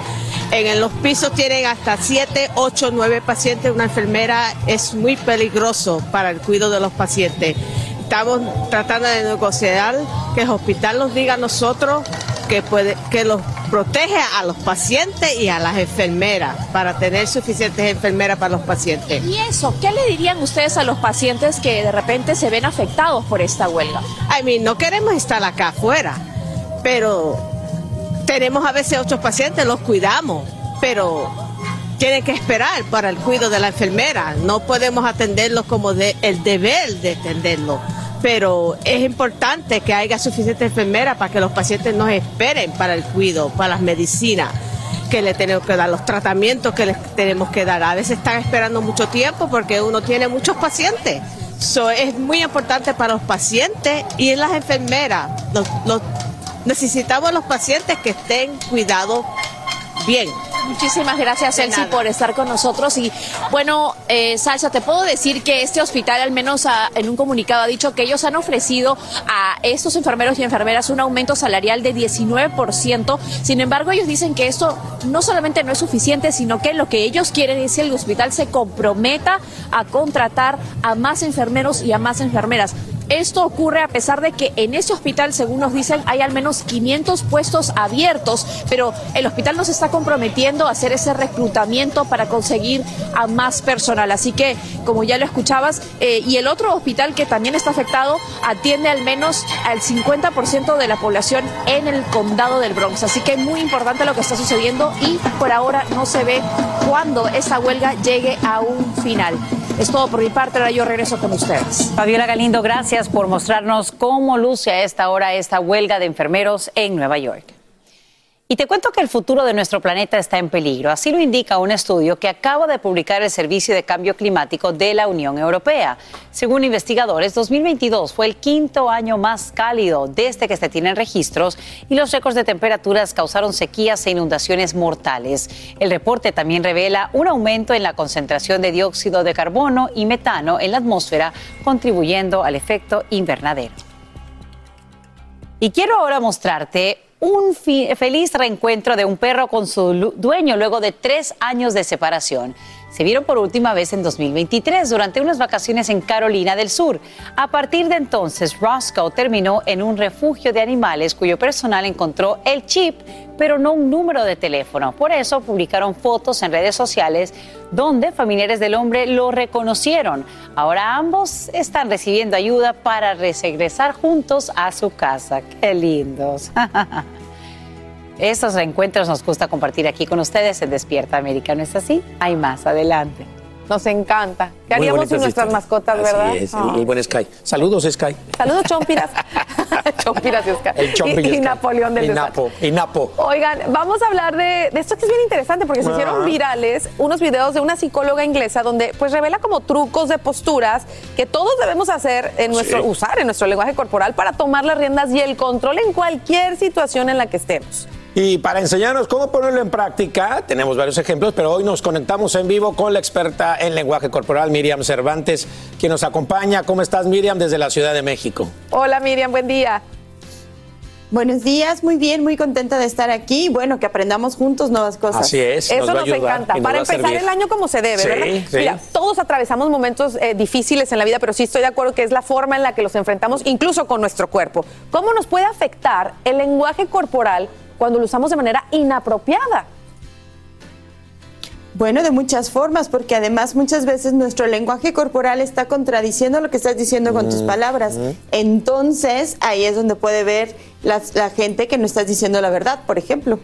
En los pisos tienen hasta 7, 8, 9 pacientes. Una enfermera es muy peligroso para el cuidado de los pacientes. Estamos tratando de negociar que el hospital nos diga a nosotros que, puede, que los protege a los pacientes y a las enfermeras para tener suficientes enfermeras para los pacientes.
Y eso, ¿qué le dirían ustedes a los pacientes que de repente se ven afectados por esta huelga?
I mean, no queremos estar acá afuera, pero tenemos a veces ocho pacientes, los cuidamos, pero tienen que esperar para el cuidado de la enfermera. No podemos atenderlos como de, el deber de atenderlos. Pero es importante que haya suficiente enfermera para que los pacientes nos esperen para el cuidado, para las medicinas que le tenemos que dar, los tratamientos que les tenemos que dar. A veces están esperando mucho tiempo porque uno tiene muchos pacientes. So, es muy importante para los pacientes y las enfermeras. Necesitamos los pacientes que estén cuidados bien.
Muchísimas gracias, Elsie, por estar con nosotros. Y bueno, eh, Salsa, te puedo decir que este hospital, al menos a, en un comunicado, ha dicho que ellos han ofrecido a estos enfermeros y enfermeras un aumento salarial de 19%. Sin embargo, ellos dicen que esto no solamente no es suficiente, sino que lo que ellos quieren es que el hospital se comprometa a contratar a más enfermeros y a más enfermeras. Esto ocurre a pesar de que en ese hospital, según nos dicen, hay al menos 500 puestos abiertos, pero el hospital no se está comprometiendo a hacer ese reclutamiento para conseguir a más personal. Así que, como ya lo escuchabas, eh, y el otro hospital que también está afectado atiende al menos al 50% de la población en el condado del Bronx. Así que es muy importante lo que está sucediendo y por ahora no se ve cuándo esa huelga llegue a un final. Es todo por mi parte, ahora yo regreso con ustedes.
Fabiola Galindo, gracias por mostrarnos cómo luce a esta hora esta huelga de enfermeros en Nueva York. Y te cuento que el futuro de nuestro planeta está en peligro. Así lo indica un estudio que acaba de publicar el Servicio de Cambio Climático de la Unión Europea. Según investigadores, 2022 fue el quinto año más cálido desde que se tienen registros y los récords de temperaturas causaron sequías e inundaciones mortales. El reporte también revela un aumento en la concentración de dióxido de carbono y metano en la atmósfera, contribuyendo al efecto invernadero. Y quiero ahora mostrarte un feliz reencuentro de un perro con su dueño luego de tres años de separación. Se vieron por última vez en 2023 durante unas vacaciones en Carolina del Sur. A partir de entonces, Roscoe terminó en un refugio de animales cuyo personal encontró el chip, pero no un número de teléfono. Por eso publicaron fotos en redes sociales donde familiares del hombre lo reconocieron. Ahora ambos están recibiendo ayuda para regresar juntos a su casa. ¡Qué lindos! Estos reencuentros nos gusta compartir aquí con ustedes en Despierta América, ¿no es así? Hay más, adelante.
Nos encanta. ¿Qué haríamos sin nuestras mascotas, verdad?
Así es, muy buen Sky. Saludos, Sky.
Saludos, Chompiras. Chompiras y Sky.
El Chompi
y,
y,
Napoleón del
y Napo, y Napo.
Oigan, vamos a hablar de, de, esto que es bien interesante porque se
Ah.
hicieron virales unos videos de una psicóloga inglesa donde pues revela como trucos de posturas que todos debemos hacer en nuestro,
Sí.
usar en nuestro lenguaje corporal para tomar las riendas y el control en cualquier situación en la que estemos.
Y para enseñarnos cómo ponerlo en práctica, tenemos varios ejemplos, pero hoy nos conectamos en vivo con la experta en lenguaje corporal, Miriam Cervantes, quien nos acompaña. ¿Cómo estás, Miriam, desde la Ciudad de México?
Hola Miriam, buen día.
Buenos días, muy bien, muy contenta de estar aquí. Bueno, que aprendamos juntos nuevas cosas.
Así es,
Eso
nos va a
nos,
ayudar
encanta.
nos
Para empezar
servir.
el año como se debe,
Sí,
¿verdad?
sí.
Mira, todos atravesamos momentos eh, difíciles en la vida, pero sí estoy de acuerdo que es la forma en la que los enfrentamos, incluso con nuestro cuerpo. ¿Cómo nos puede afectar el lenguaje corporal cuando lo usamos de manera inapropiada?
Bueno, de muchas formas, porque además muchas veces nuestro lenguaje corporal está contradiciendo lo que estás diciendo con tus palabras. Entonces, ahí es donde puede ver la, la gente que no estás diciendo la verdad, por ejemplo.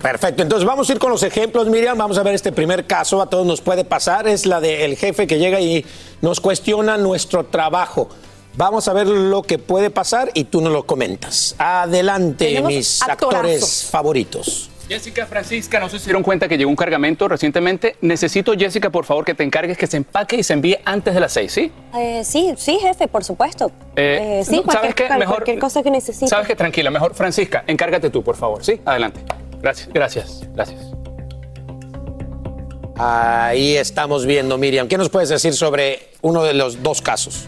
Perfecto, entonces vamos a ir con los ejemplos, Miriam. Vamos a ver este primer caso, a todos nos puede pasar. Es la del jefe que llega y nos cuestiona nuestro trabajo. Vamos a ver lo que puede pasar y tú nos lo comentas. Adelante,
Tenemos
mis
actorazos.
actores favoritos.
Jessica, Francisca, no sé si se dieron cuenta que llegó un cargamento recientemente. Necesito, Jessica, por favor, que te encargues que se empaque y se envíe antes de las seis, ¿sí?
Eh, sí, sí, jefe, por supuesto.
Eh,
Eh, sí,
no,
cualquier,
¿sabes qué? Mejor-
cualquier cosa que necesite.
Sabes que tranquila, mejor Francisca, encárgate tú, por favor, ¿sí? Adelante. Gracias, gracias, gracias.
Ahí estamos viendo, Miriam. ¿Qué nos puedes decir sobre uno de los dos casos?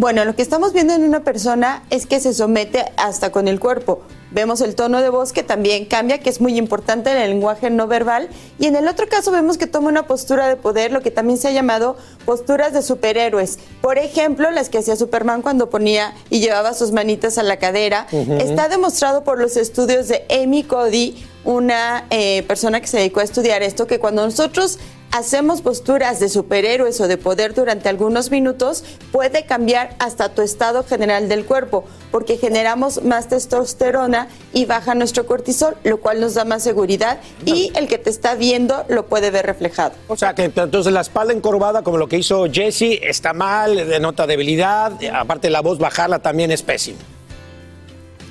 Bueno, lo que estamos viendo en una persona es que se somete hasta con el cuerpo. Vemos el tono de voz que también cambia, que es muy importante en el lenguaje no verbal. Y en el otro caso vemos que toma una postura de poder, lo que también se ha llamado posturas de superhéroes. Por ejemplo, las que hacía Superman cuando ponía y llevaba sus manitas a la cadera. Está demostrado por los estudios de Amy Cody, una eh, persona que se dedicó a estudiar esto, que cuando nosotros hacemos posturas de superhéroes o de poder durante algunos minutos, puede cambiar hasta tu estado general del cuerpo, porque generamos más testosterona y baja nuestro cortisol, lo cual nos da más seguridad y el que te está viendo lo puede ver reflejado.
O sea, que entonces la espalda encorvada, como lo que hizo Jesse, está mal, denota debilidad. Aparte, la voz bajarla también es pésimo.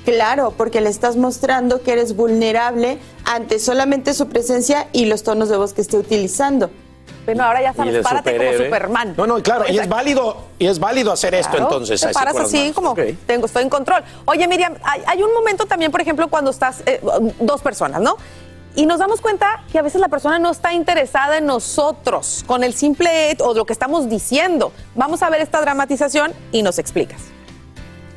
Claro, porque le estás mostrando que eres vulnerable ante solamente su presencia y los tonos de voz que esté utilizando.
Bueno, ahora ya sabes, párate como
superhéroe.
Superman.
No, no, claro, y es válido, y es válido hacer esto entonces.
Te
así
paras así
manos.
como tengo, estoy en control. Oye, Miriam, hay, hay un momento también, por ejemplo, cuando estás eh, dos personas, ¿no? Y nos damos cuenta que a veces la persona no está interesada en nosotros, con el simple o lo que estamos diciendo. Vamos a ver esta dramatización y nos explicas.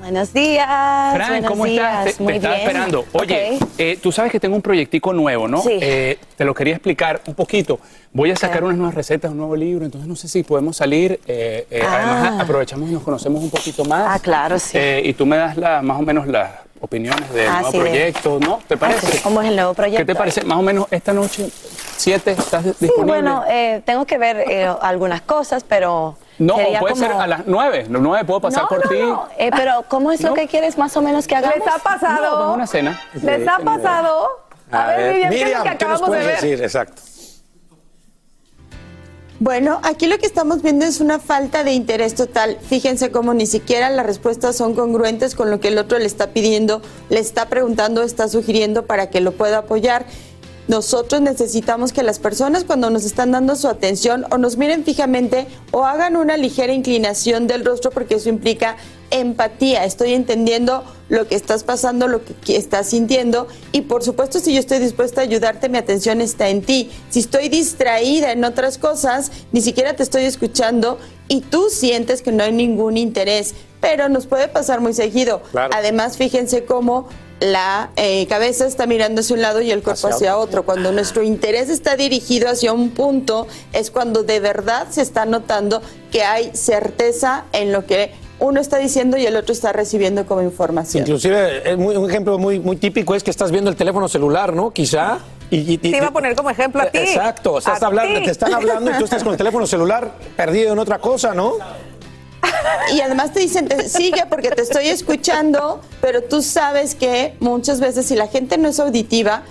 Buenos días.
Fran,
buenos
¿cómo
días.
estás? Te, te
Muy
estaba
bien.
esperando. Oye, eh, tú sabes que tengo un proyectico nuevo, ¿no?
Sí.
Eh, te lo quería explicar un poquito. Voy a sacar unas nuevas recetas, un nuevo libro, entonces no sé si podemos salir. eh, eh, Además,
Ah.
aprovechamos y nos conocemos un poquito más.
Ah, claro, sí.
Eh, y tú me das la- más o menos las opiniones del
Ah,
nuevo
sí, de-
proyecto, ¿no? ¿Te parece?
Ah, sí. ¿Cómo es el nuevo proyecto?
¿Qué te parece? Más o menos esta noche, siete, ¿estás
Sí,
disponible?
bueno, eh, tengo que ver algunas cosas, pero.
No,
sería
puede
como-
ser a las nueve. Nueve puedo pasar
no,
por
no,
ti.
no. Eh, pero, ¿cómo es lo
¿No?
que quieres más o menos que hagamos?
¿Les ha pasado?
No, una cena.
¿Les ha pasado? A, ver, Miriam, ¿qué es lo que
¿qué nos
acabamos de
puedes
ver?
decir? Exacto.
Bueno, aquí lo que estamos viendo es una falta de interés total. Fíjense cómo ni siquiera las respuestas son congruentes con lo que el otro le está pidiendo, le está preguntando, está sugiriendo para que lo pueda apoyar. Nosotros necesitamos que las personas cuando nos están dando su atención o nos miren fijamente o hagan una ligera inclinación del rostro porque eso implica empatía. Estoy entendiendo lo que estás pasando, lo que estás sintiendo y por supuesto si yo estoy dispuesta a ayudarte, mi atención está en ti. Si estoy distraída en otras cosas, ni siquiera te estoy escuchando y tú sientes que no hay ningún interés, pero nos puede pasar muy seguido.
Claro.
Además, fíjense cómo la eh, cabeza está mirando hacia un lado y el cuerpo
Hacia
hacia otro. Cuando nuestro interés está dirigido hacia un punto, es cuando de verdad se está notando que hay certeza en lo que uno está diciendo y el otro está recibiendo como información.
Inclusive, es muy- un ejemplo muy, muy típico es que estás viendo el teléfono celular, ¿no? Quizá. Y,
Te iba a poner como ejemplo a ti.
Exacto, estás hablando, te están hablando y tú estás con el teléfono celular perdido en otra cosa, ¿no?
Y además te dicen, te- sigue porque te estoy escuchando, pero tú sabes que muchas veces si la gente no es auditiva,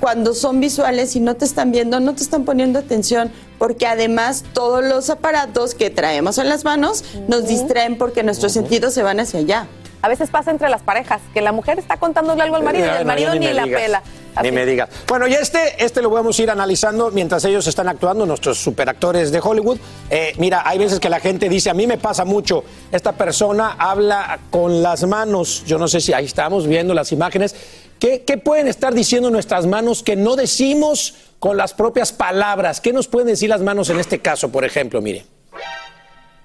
cuando son visuales y no te están viendo, no te están poniendo atención, porque además todos los aparatos que traemos en las manos nos distraen porque nuestros sentidos se van hacia allá.
A veces pasa entre las parejas, que la mujer está contándole algo al marido y el marido ni, la pela.
Ni me digas. Bueno, y este, este lo vamos a ir analizando mientras ellos están actuando, nuestros superactores de Hollywood. Eh, mira, hay veces que la gente dice, a mí me pasa mucho, esta persona habla con las manos, yo no sé si ahí estamos viendo las imágenes, ¿qué, qué pueden estar diciendo nuestras manos que no decimos con las propias palabras? ¿Qué nos pueden decir las manos en este caso, por ejemplo? Mire.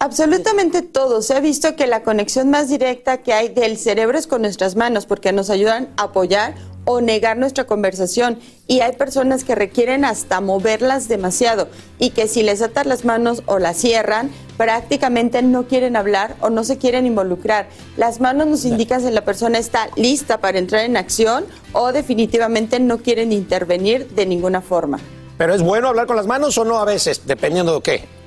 Absolutamente todo. Se ha visto que la conexión más directa que hay del cerebro es con nuestras manos porque nos ayudan a apoyar o negar nuestra conversación. Y hay personas que requieren hasta moverlas demasiado y que si les atas las manos o las cierran, prácticamente no quieren hablar o no se quieren involucrar. Las manos nos indican si la persona está lista para entrar en acción o definitivamente no quieren intervenir de ninguna forma.
¿Pero es bueno hablar con las manos o no a veces, dependiendo de qué?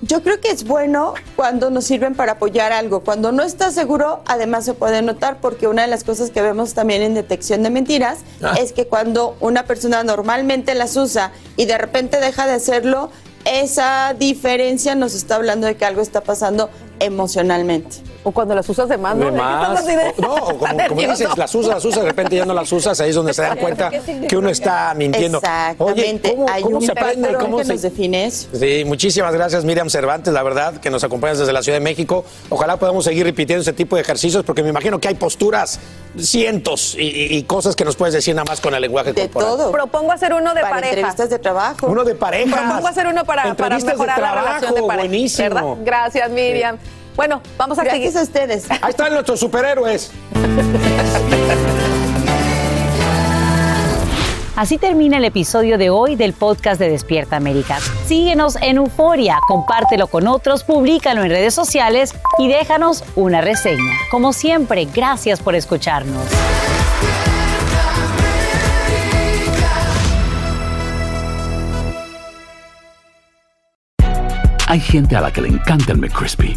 Yo creo que es bueno cuando nos sirven para apoyar algo. Cuando no estás seguro, además se puede notar porque una de las cosas que vemos también en detección de mentiras
Ah.
es que cuando una persona normalmente las usa y de repente deja de hacerlo, esa diferencia nos está hablando de que algo está pasando emocionalmente.
O cuando las usas de más, ¿no?
De más. O- no, o como, dices, las usas, las usas, de repente ya no las usas, ahí es donde se dan cuenta que uno está mintiendo. Oye,
Exactamente.
¿cómo,
Hay
cómo
un
se aprende? ¿Cómo
que
se-
nos define eso.
Sí, muchísimas gracias Miriam Cervantes, la verdad, que nos acompañas desde la Ciudad de México. Ojalá podamos seguir repitiendo ese tipo de ejercicios porque me imagino que hay posturas, cientos y, cosas que nos puedes decir nada más con el lenguaje
De
corporal.
todo.
Propongo hacer uno de
Para
pareja.
entrevistas de trabajo.
Uno de pareja.
Propongo hacer uno para, para
Entrevistas de
mejorar la relación de
trabajo,
pareja.
buenísimo.
¿verdad? Gracias, Miriam. Bueno, vamos a
Gracias
seguir.
a ustedes.
Ahí están nuestros superhéroes.
Así termina el episodio de hoy del podcast de Despierta América. Síguenos en Euforia, compártelo con otros, públicalo en redes sociales y déjanos una reseña. Como siempre, gracias por escucharnos.
Hay gente a la que le encanta el McCrispy